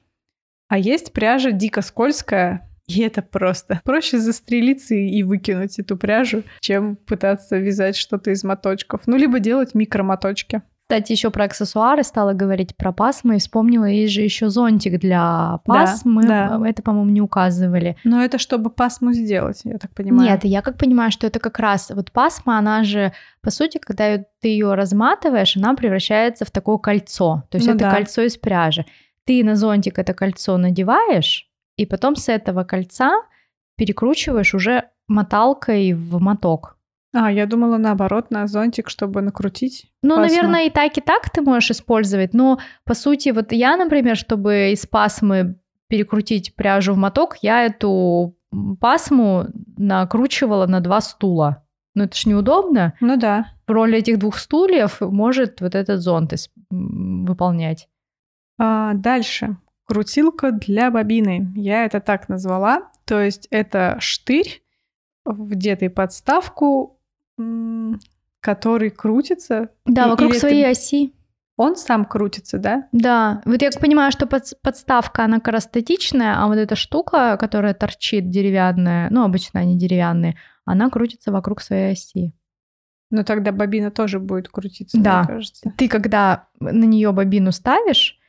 А есть пряжа дико скользкая, и это просто. Проще застрелиться и выкинуть эту пряжу, чем пытаться вязать что-то из моточков. Ну, либо делать микромоточки. Кстати, еще про аксессуары стала говорить про пасмы и вспомнила, есть же еще зонтик для пасмы. да. Это, по-моему, не указывали. Но это чтобы пасму сделать, я так понимаю. Нет, я как понимаю, что это как раз вот пасма, она же, по сути, когда ты ее разматываешь, она превращается в такое кольцо. То есть Ну это да. кольцо из пряжи. Ты на зонтик это кольцо надеваешь, и потом с этого кольца перекручиваешь уже моталкой в моток. А, я думала наоборот, на зонтик, чтобы накрутить. Ну, Пасма. наверное, и так, и так ты можешь использовать. Но, по сути, вот я, например, чтобы из пасмы перекрутить пряжу в моток, я эту пасму накручивала на два стула. Ну, это ж неудобно. Ну да. В роли этих двух стульев может вот этот зонт выполнять. А, дальше. Крутилка для бобины. Я это так назвала. То есть это штырь, вдетый подставку, который крутится. Да, И- вокруг или своей это- оси. Он сам крутится, да? Да, вот я понимаю, что подс- подставка, она как раз статичная, а вот эта штука, которая торчит деревянная, ну, обычно они деревянные, она крутится вокруг своей оси. Но тогда бобина тоже будет крутиться, Да. мне кажется. Ты, когда на нее бобину ставишь,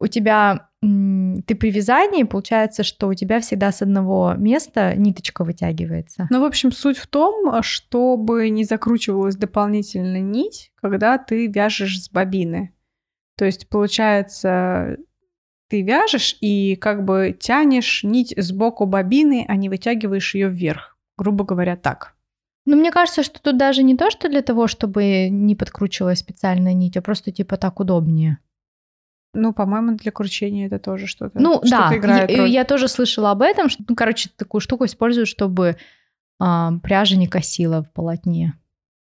у тебя, ты при вязании, получается, что у тебя всегда с одного места ниточка вытягивается. Ну, в общем, суть в том, чтобы не закручивалась дополнительно нить, когда ты вяжешь с бобины. То есть, получается, ты вяжешь и как бы тянешь нить сбоку бобины, а не вытягиваешь ее вверх. Грубо говоря, так. Но мне кажется, что тут даже не то, что для того, чтобы не подкручивалась специальная нить, а просто типа так удобнее. Ну, по-моему, для кручения это тоже что-то. Ну что-то да, играет я, роль. я тоже слышала об этом, что, ну, короче, такую штуку используют, чтобы а, пряжа не косила в полотне.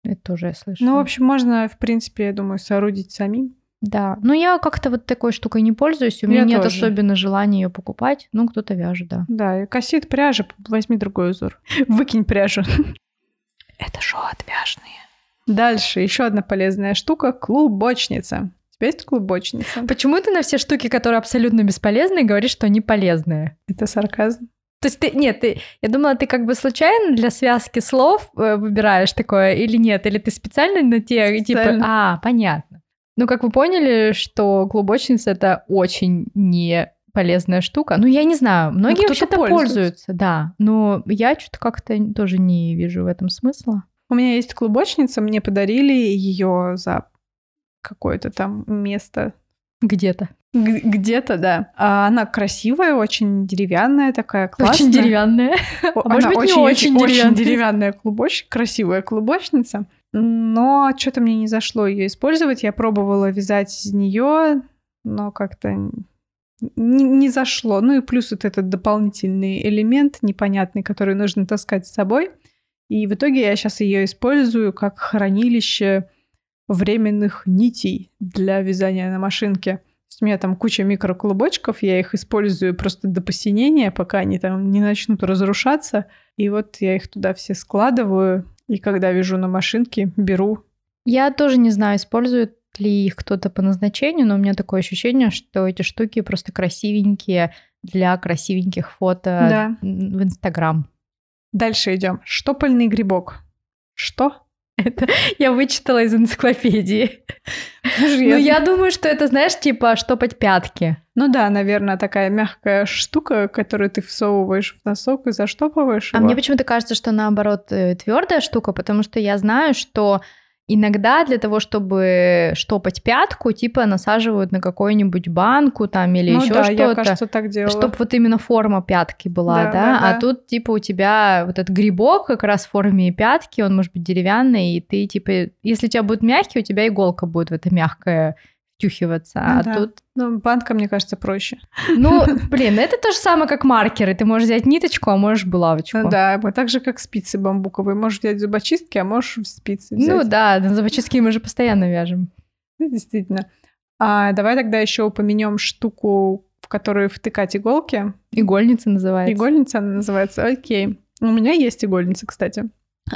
Это тоже я слышала. Ну, в общем, можно, в принципе, я думаю, соорудить самим. Да, но я как-то вот такой штукой не пользуюсь, у меня Я нет тоже. особенно желания ее покупать. Ну, кто-то вяжет, да. Да, и косит пряжа, возьми другой узор. Выкинь пряжу. Это шоу отвяжные. Дальше еще одна полезная штука – клубочница. Тебя есть клубочница? Почему ты на все штуки, которые абсолютно бесполезные, говоришь, что они полезные? Это сарказм. То есть ты, нет, ты, я думала, ты как бы случайно для связки слов э, выбираешь такое или нет, или ты специально на те, типа, Специально. а, понятно. Ну, как вы поняли, что клубочница это очень не полезная штука. Ну, я не знаю, многие кто-то вообще-то пользуется. пользуются, да. Но я что-то как-то тоже не вижу в этом смысла. У меня есть клубочница, мне подарили ее за какое-то там место. Где-то. Где-то, да. А она красивая, очень деревянная такая, классная. Очень деревянная. О, А может быть, не очень, очень очень деревянная. деревянная клубоч, красивая клубочница. Но что-то мне не зашло ее использовать. Я пробовала вязать из нее, но как-то не, не зашло. Ну и плюс вот этот дополнительный элемент непонятный, который нужно таскать с собой. И в итоге я сейчас ее использую как хранилище временных нитей для вязания на машинке. То есть у меня там куча микроклубочков, я их использую просто до посинения, пока они там не начнут разрушаться. И вот я их туда все складываю, и когда вяжу на машинке, беру. Я тоже не знаю, использует ли их кто-то по назначению, но у меня такое ощущение, что эти штуки просто красивенькие для красивеньких фото Да. в Инстаграм. Дальше идем. Штопольный грибок. Что? Это я вычитала из энциклопедии. Ну, я думаю, что это, знаешь, типа штопать пятки. Ну да, наверное, такая мягкая штука, которую ты всовываешь в носок и заштопываешь А его. мне почему-то кажется, что наоборот э, твердая штука, потому что я знаю, что Иногда для того, чтобы штопать пятку, типа насаживают на какую-нибудь банку там или ну, еще да, что-то. я, кажется, так делала. Чтобы вот именно форма пятки была, Да, да? да, А да. тут типа у тебя вот этот грибок как раз в форме пятки, он может быть деревянный, и ты типа, если у тебя будет мягкий, у тебя иголка будет в это мягкое втюхиваться. Ну а да. тут, Ну, банка, мне кажется, проще. ну, блин, это то же самое, как маркеры. Ты можешь взять ниточку, а можешь булавочку. Ну да, так же, как спицы бамбуковые. Можешь взять зубочистки, а можешь спицы взять. Ну да, на зубочистки мы же постоянно вяжем. Действительно. А давай тогда еще упомянем штуку, в которую втыкать иголки. Игольница называется. Игольница она называется. Окей. У меня есть игольница, кстати.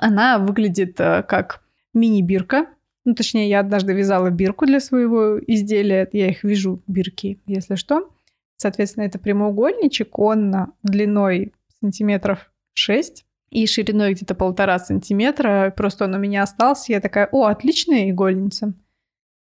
Она выглядит э, как мини-бирка. Ну, точнее, я однажды вязала бирку для своего изделия. Я их вяжу, бирки, если что. Соответственно, это прямоугольничек. Он на- длиной сантиметров 6 и шириной где-то полтора сантиметра. Просто он у меня остался. Я такая, о, отличная игольница.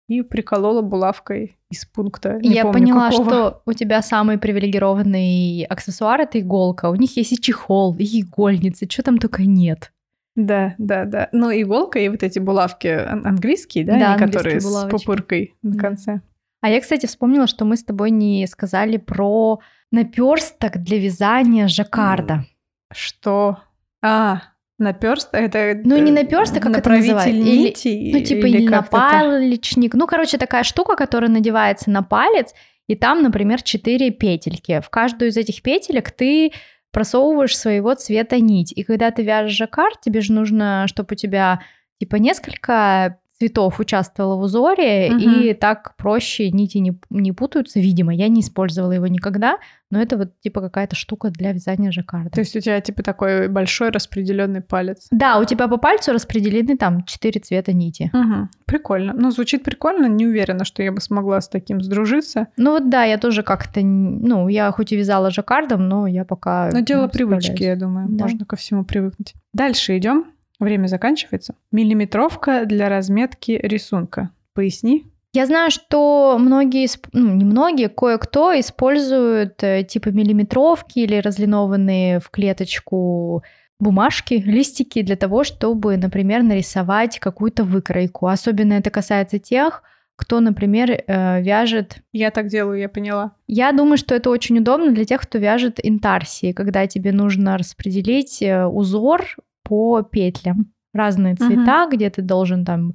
И приколола булавкой из пункта. Не Я помню, поняла, какого. что у тебя самый привилегированный аксессуар это иголка. У них есть и чехол, и игольницы, что там только нет. Да, да, да. Ну, иголка и вот эти булавки ан- английские, да, Да, они, которые с булавочки. пупыркой на Да. конце. А я, кстати, вспомнила, что мы с тобой не сказали про наперсток для вязания жаккарда. Что? А, наперст? Это Ну, не э, наперсток, как это называется? Или-? Ну, типа или, это? напалечник. Ну, короче, такая штука, которая надевается на палец, и там, например, четыре петельки. В каждую из этих петелек ты просовываешь своего цвета нить. И когда ты вяжешь жаккард, тебе же нужно, чтобы у тебя типа несколько цветов участвовало в узоре, Мгм. и так проще нити не, не путаются, видимо. Я не использовала его никогда, но это вот типа какая-то штука для вязания жаккарда. То есть у тебя типа такой большой распределенный палец. Да, у тебя по пальцу распределены там четыре цвета нити. Мгм. Прикольно. Ну, звучит прикольно. Не уверена, что я бы смогла с таким сдружиться. Ну вот да, я тоже как-то, ну, я хоть и вязала жаккардом, но я пока... Но дело ну, привычки, справляюсь. я думаю. Да. Можно ко всему привыкнуть. Дальше идем. Время заканчивается. Миллиметровка для разметки рисунка. Поясни. Я знаю, что многие, ну, не многие, кое-кто используют э, типа миллиметровки или разлинованные в клеточку бумажки, листики для того, чтобы, например, нарисовать какую-то выкройку. Особенно это касается тех, кто, например, э, вяжет Я так делаю, я поняла. Я думаю, что это очень удобно для тех, кто вяжет интарсии, когда тебе нужно распределить э, узор по петлям. Разные цвета, где ты должен там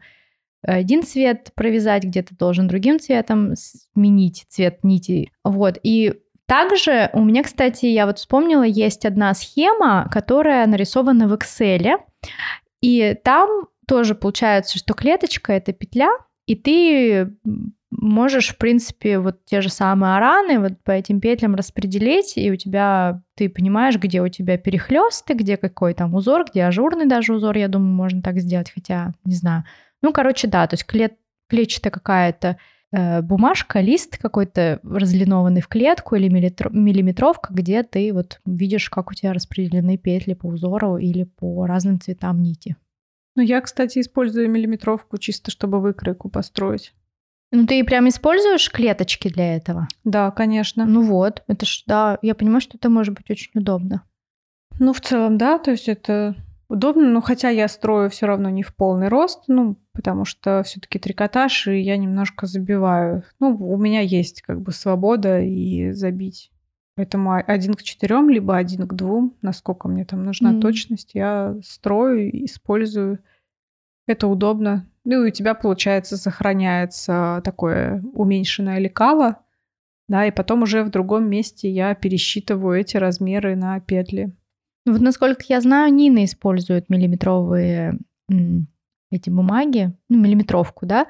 один цвет провязать, где ты должен другим цветом сменить цвет нити. Вот. И также у меня, кстати, я вот вспомнила, есть одна схема, которая нарисована в Excel. И там тоже получается, что клеточка — это петля, и ты можешь, в принципе, вот те же самые араны вот по этим петлям распределить, и у тебя, ты понимаешь, где у тебя перехлесты, где какой там узор, где ажурный даже узор, я думаю, можно так сделать, хотя не знаю. Ну, короче, да, то есть клет, клетчатая какая-то э, бумажка, лист какой-то разлинованный в клетку или миллиметровка, где ты вот видишь, как у тебя распределены петли по узору или по разным цветам нити. Ну, я, кстати, использую миллиметровку чисто, чтобы выкройку построить. Ну, ты прям используешь клеточки для этого? Да, конечно. Ну вот, это ж, да, я понимаю, что это может быть очень удобно. Ну, в целом, да, то есть это удобно, но хотя я строю все равно не в полный рост, ну, потому что все-таки трикотаж, и я немножко забиваю. Ну, у меня есть как бы свобода и забить. Поэтому один к четырем, либо один к двум, насколько мне там нужна Мгм. точность, я строю, использую. Это удобно. Ну, и у тебя, получается, сохраняется такое уменьшенное лекало, да, и потом уже в другом месте я пересчитываю эти размеры на петли. Вот насколько я знаю, Нина использует миллиметровые эти бумаги, ну, миллиметровку, да.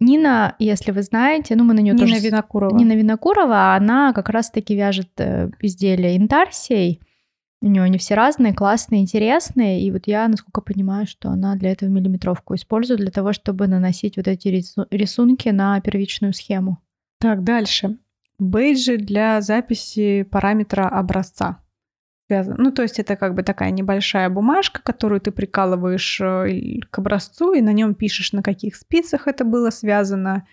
Нина, если вы знаете, ну, мы на нее тоже... Нина с- Винокурова. Нина Винокурова, она как раз-таки вяжет э, изделия интарсией. У нее они все разные, классные, интересные. И вот я, насколько понимаю, что она для этого миллиметровку использует, для того, чтобы наносить вот эти рису- рисунки на первичную схему. Так, дальше. Бейджи для записи параметра образца. Связано. Ну, то есть это как бы такая небольшая бумажка, которую ты прикалываешь э, к образцу, и на нем пишешь, на каких спицах это было связано,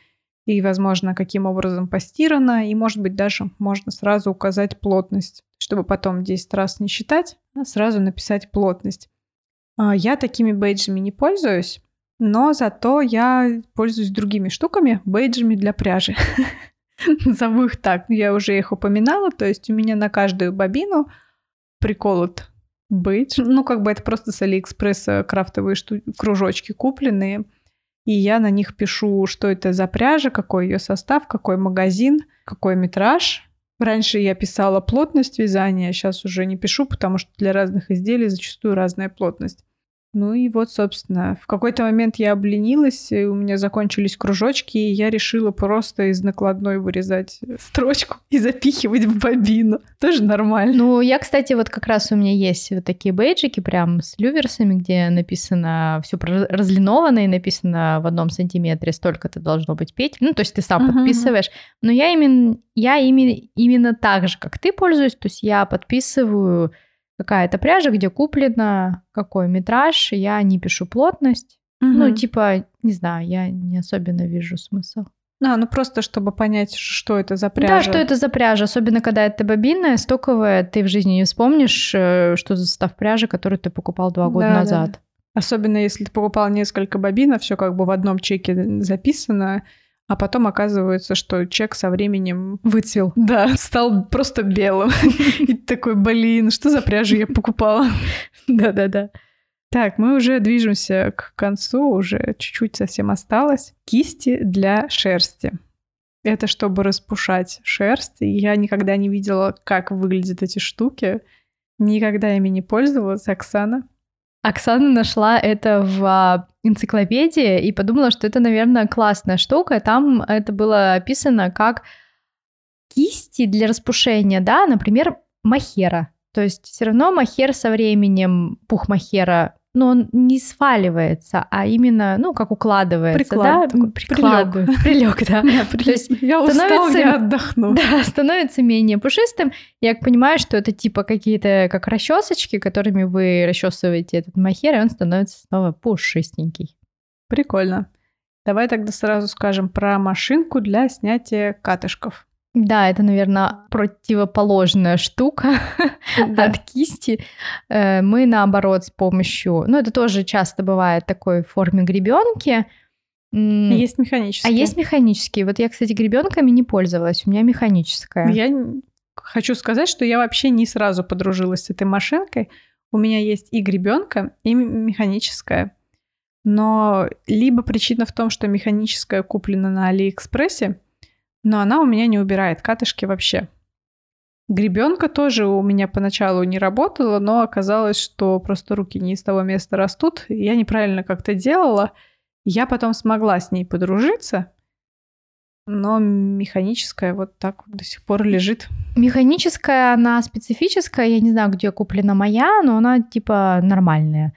и, возможно, каким образом постирано, и, может быть, даже можно сразу указать плотность, чтобы потом 10 раз не считать, а сразу написать плотность. А, я такими бейджами не пользуюсь, но зато я пользуюсь другими штуками, бейджами для пряжи. Назову их так. Я уже их упоминала, то есть у меня на каждую бобину приколот бейдж. Ну, как бы это просто с Алиэкспресса крафтовые шту- кружочки купленные. И я на них пишу, что это за пряжа, какой ее состав, какой магазин, какой метраж. Раньше я писала плотность вязания, сейчас уже не пишу, потому что для разных изделий зачастую разная плотность. Ну и вот, собственно, в какой-то момент я обленилась, и у меня закончились кружочки, и я решила просто из накладной вырезать строчку и запихивать в бобину. Тоже нормально. Ну, я, кстати, вот как раз у меня есть вот такие бейджики прям с люверсами, где написано все разлинованно и написано в одном сантиметре столько-то должно быть петель. Ну, то есть ты сам uh-huh. подписываешь. Но я именно, я именно, именно так же, как ты пользуюсь, то есть я подписываю какая-то пряжа, где куплено какой метраж, я не пишу плотность. Угу. Ну, типа, не знаю, я не особенно вижу смысл. А, ну просто чтобы понять, что это за пряжа. Да, что это за пряжа, особенно когда это бобинная, стоковая, ты в жизни не вспомнишь, э, что за состав пряжи, который ты покупал два года да, назад. Да. Особенно если ты покупал несколько бобинов, все как бы в одном чеке записано, а потом оказывается, что чек со временем выцвел. Да, стал просто белым. И такой, блин, что за пряжу я покупала? Да-да-да. Так, мы уже движемся к концу, уже чуть-чуть совсем осталось. Кисти для шерсти. Это чтобы распушать шерсть. Я никогда не видела, как выглядят эти штуки. Никогда ими не пользовалась. Оксана? Оксана нашла это в а, энциклопедии и подумала, что это, наверное, классная штука. Там это было описано как кисти для распушения, да, например, махера. То есть все равно махер со временем, пух махера но он не сваливается, а именно, ну, как укладывается, Приклад, да? Прикладываю. Прилег, да. То есть я устал, я отдохну. Да, становится менее пушистым. Я понимаю, что это типа какие-то как расчесочки, которыми вы расчесываете этот махер, и он становится снова пушистенький. Прикольно. Давай тогда сразу скажем про машинку для снятия катышков. Да, это, наверное, противоположная штука да. от кисти. Э, мы, наоборот, с помощью... Ну, это тоже часто бывает такой в форме гребенки. Есть механические. А есть механические. Вот я, кстати, гребенками не пользовалась. У меня механическая. Я хочу сказать, что я вообще не сразу подружилась с этой машинкой. У меня есть и гребенка, и механическая. Но либо причина в том, что механическая куплена на Алиэкспрессе, но она у меня не убирает катышки вообще. Гребенка тоже у меня поначалу не работала, но оказалось, что просто руки не из того места растут. Я неправильно как-то делала. Я потом смогла с ней подружиться, но механическая вот так вот до сих пор лежит. Механическая, она специфическая. Я не знаю, где куплена моя, но она типа нормальная.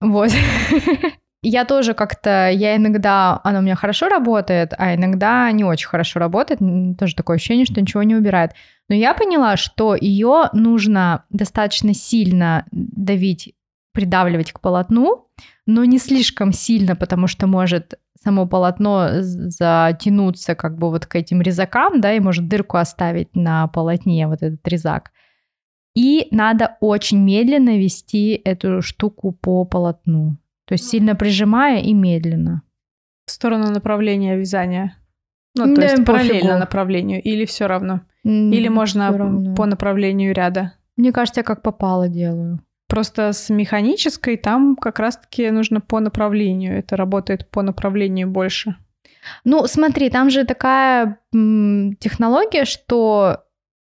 Вот. я тоже как-то, я иногда, она у меня хорошо работает, а иногда не очень хорошо работает, тоже такое ощущение, что ничего не убирает. Но я поняла, что ее нужно достаточно сильно давить, придавливать к полотну, но не слишком сильно, потому что может само полотно затянуться как бы вот к этим резакам, да, и может дырку оставить на полотне, вот этот резак. И надо очень медленно вести эту штуку по полотну. То есть сильно прижимая и медленно. В сторону направления вязания. Ну, то да, есть параллельно пофигу. направлению или все равно? Mm, или можно по направлению ряда? Мне кажется, я как попало делаю. Просто с механической там как раз-таки нужно по направлению. Это работает по направлению больше. Ну, смотри, там же такая м, технология, что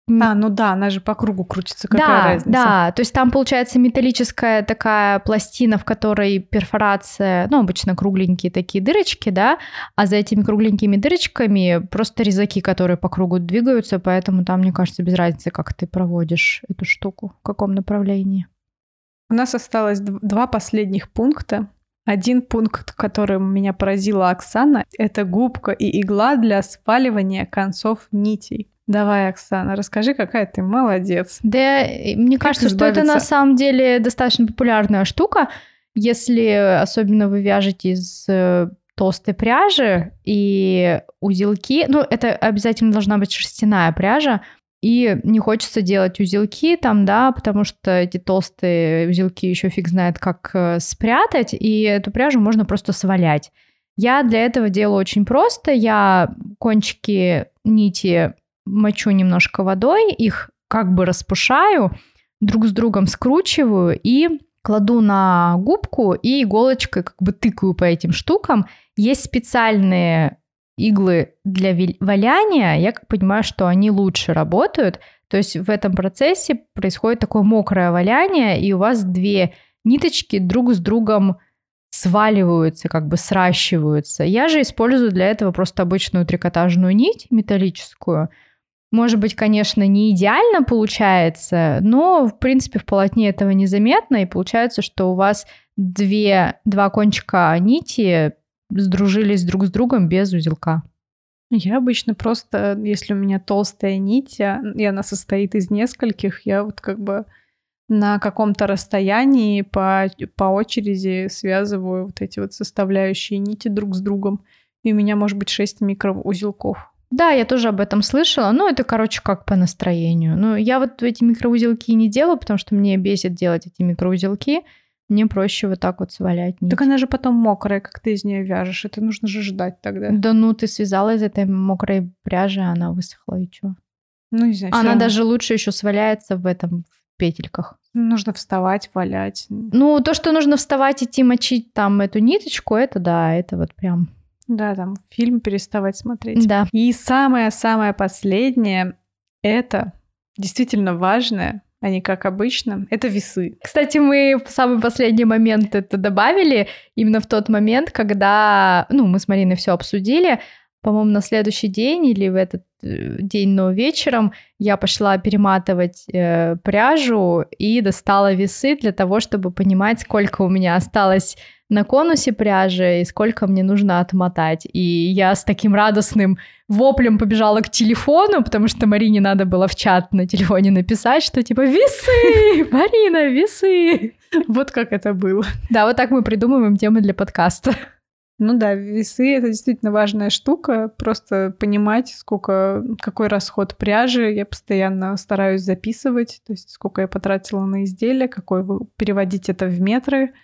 а, ну да, она же по кругу крутится, какая да, разница? Да, то есть там получается металлическая такая пластина, в которой перфорация, ну, обычно кругленькие такие дырочки, да, а за этими кругленькими дырочками просто резаки, которые по кругу двигаются, поэтому там, мне кажется, без разницы, как ты проводишь эту штуку, в каком направлении. У нас осталось два последних пункта. Один пункт, которым меня поразила Оксана, это губка и игла для сваливания концов нитей. Давай, Оксана, расскажи, какая ты молодец. Да, мне как кажется, что это на самом деле достаточно популярная штука, если особенно вы вяжете из э, толстой пряжи и узелки, ну, это обязательно должна быть шерстяная пряжа, и не хочется делать узелки там, да, потому что эти толстые узелки еще фиг знает, как э, спрятать, и эту пряжу можно просто свалять. Я для этого делаю очень просто. Я кончики нити мочу немножко водой, их как бы распушаю, друг с другом скручиваю и кладу на губку и иголочкой как бы тыкаю по этим штукам. Есть специальные иглы для валяния, я как понимаю, что они лучше работают. То есть в этом процессе происходит такое мокрое валяние, и у вас две ниточки друг с другом сваливаются, как бы сращиваются. Я же использую для этого просто обычную трикотажную нить металлическую. Может быть, конечно, не идеально получается, но, в принципе, в полотне этого незаметно, и получается, что у вас две, два кончика нити сдружились друг с другом без узелка. Я обычно просто, если у меня толстая нить, и она состоит из нескольких, я вот как бы на каком-то расстоянии по, по очереди связываю вот эти вот составляющие нити друг с другом. И у меня может быть 6 микроузелков. Да, я тоже об этом слышала. Ну, это, короче, как по настроению. Ну, я вот эти микроузелки не делаю, потому что мне бесит делать эти микроузелки. Мне проще вот так вот свалять нить. Так она же потом мокрая, как ты из нее вяжешь. Это нужно же ждать тогда. Да ну, ты связала из этой мокрой пряжи, а она высохла, и что? Ну, не знаю. Она даже лучше еще сваляется в этом в петельках. Нужно вставать, валять. Ну, то, что нужно вставать, идти мочить там эту ниточку, это да, это вот прям... Да, там фильм переставать смотреть. Да. И самое-самое последнее, это действительно важное, а не как обычно, это весы. Кстати, мы в самый последний момент это добавили, именно в тот момент, когда, ну, мы с Мариной все обсудили, по-моему, на следующий день или в этот э, день, но вечером я пошла перематывать э, пряжу и достала весы для того, чтобы понимать, сколько у меня осталось на конусе пряжи и сколько мне нужно отмотать. И я с таким радостным воплем побежала к телефону, потому что Марине надо было в чат на телефоне написать, что типа «Весы! Марина, весы!» Вот как это было. Да, вот так мы придумываем темы для подкаста. Ну да, весы это действительно важная штука. Просто понимать, сколько, какой расход пряжи. Я постоянно стараюсь записывать, то есть сколько я потратила на изделие, какой переводить это в метры.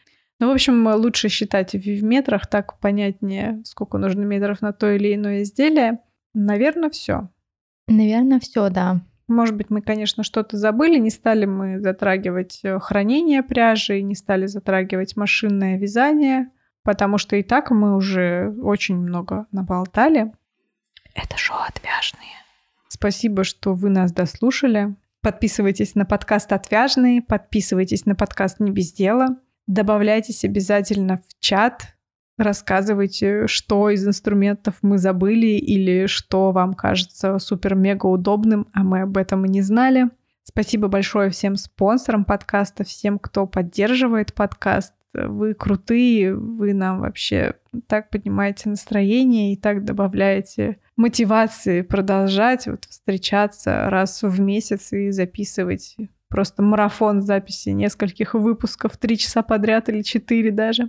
Ну, в общем, лучше считать в метрах, так понятнее, сколько нужно метров на то или иное изделие. Наверное, все. Наверное, все, да. Может быть, мы, конечно, что-то забыли, не стали мы затрагивать э, хранение пряжи, не стали затрагивать машинное вязание – потому что и так мы уже очень много наболтали. Это шоу «Отвяжные». Спасибо, что вы нас дослушали. Подписывайтесь на подкаст «Отвяжные», подписывайтесь на подкаст «Не без дела», добавляйтесь обязательно в чат, рассказывайте, что из инструментов мы забыли или что вам кажется супер-мега удобным, а мы об этом и не знали. Спасибо большое всем спонсорам подкаста, всем, кто поддерживает подкаст. Вы крутые, вы нам вообще так поднимаете настроение и так добавляете мотивации продолжать вот встречаться раз в месяц и записывать просто марафон записи нескольких выпусков, три часа подряд или четыре даже.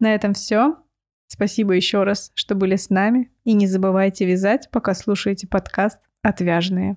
На этом все. Спасибо еще раз, что были с нами. И не забывайте вязать, пока слушаете подкаст «Отвяжные».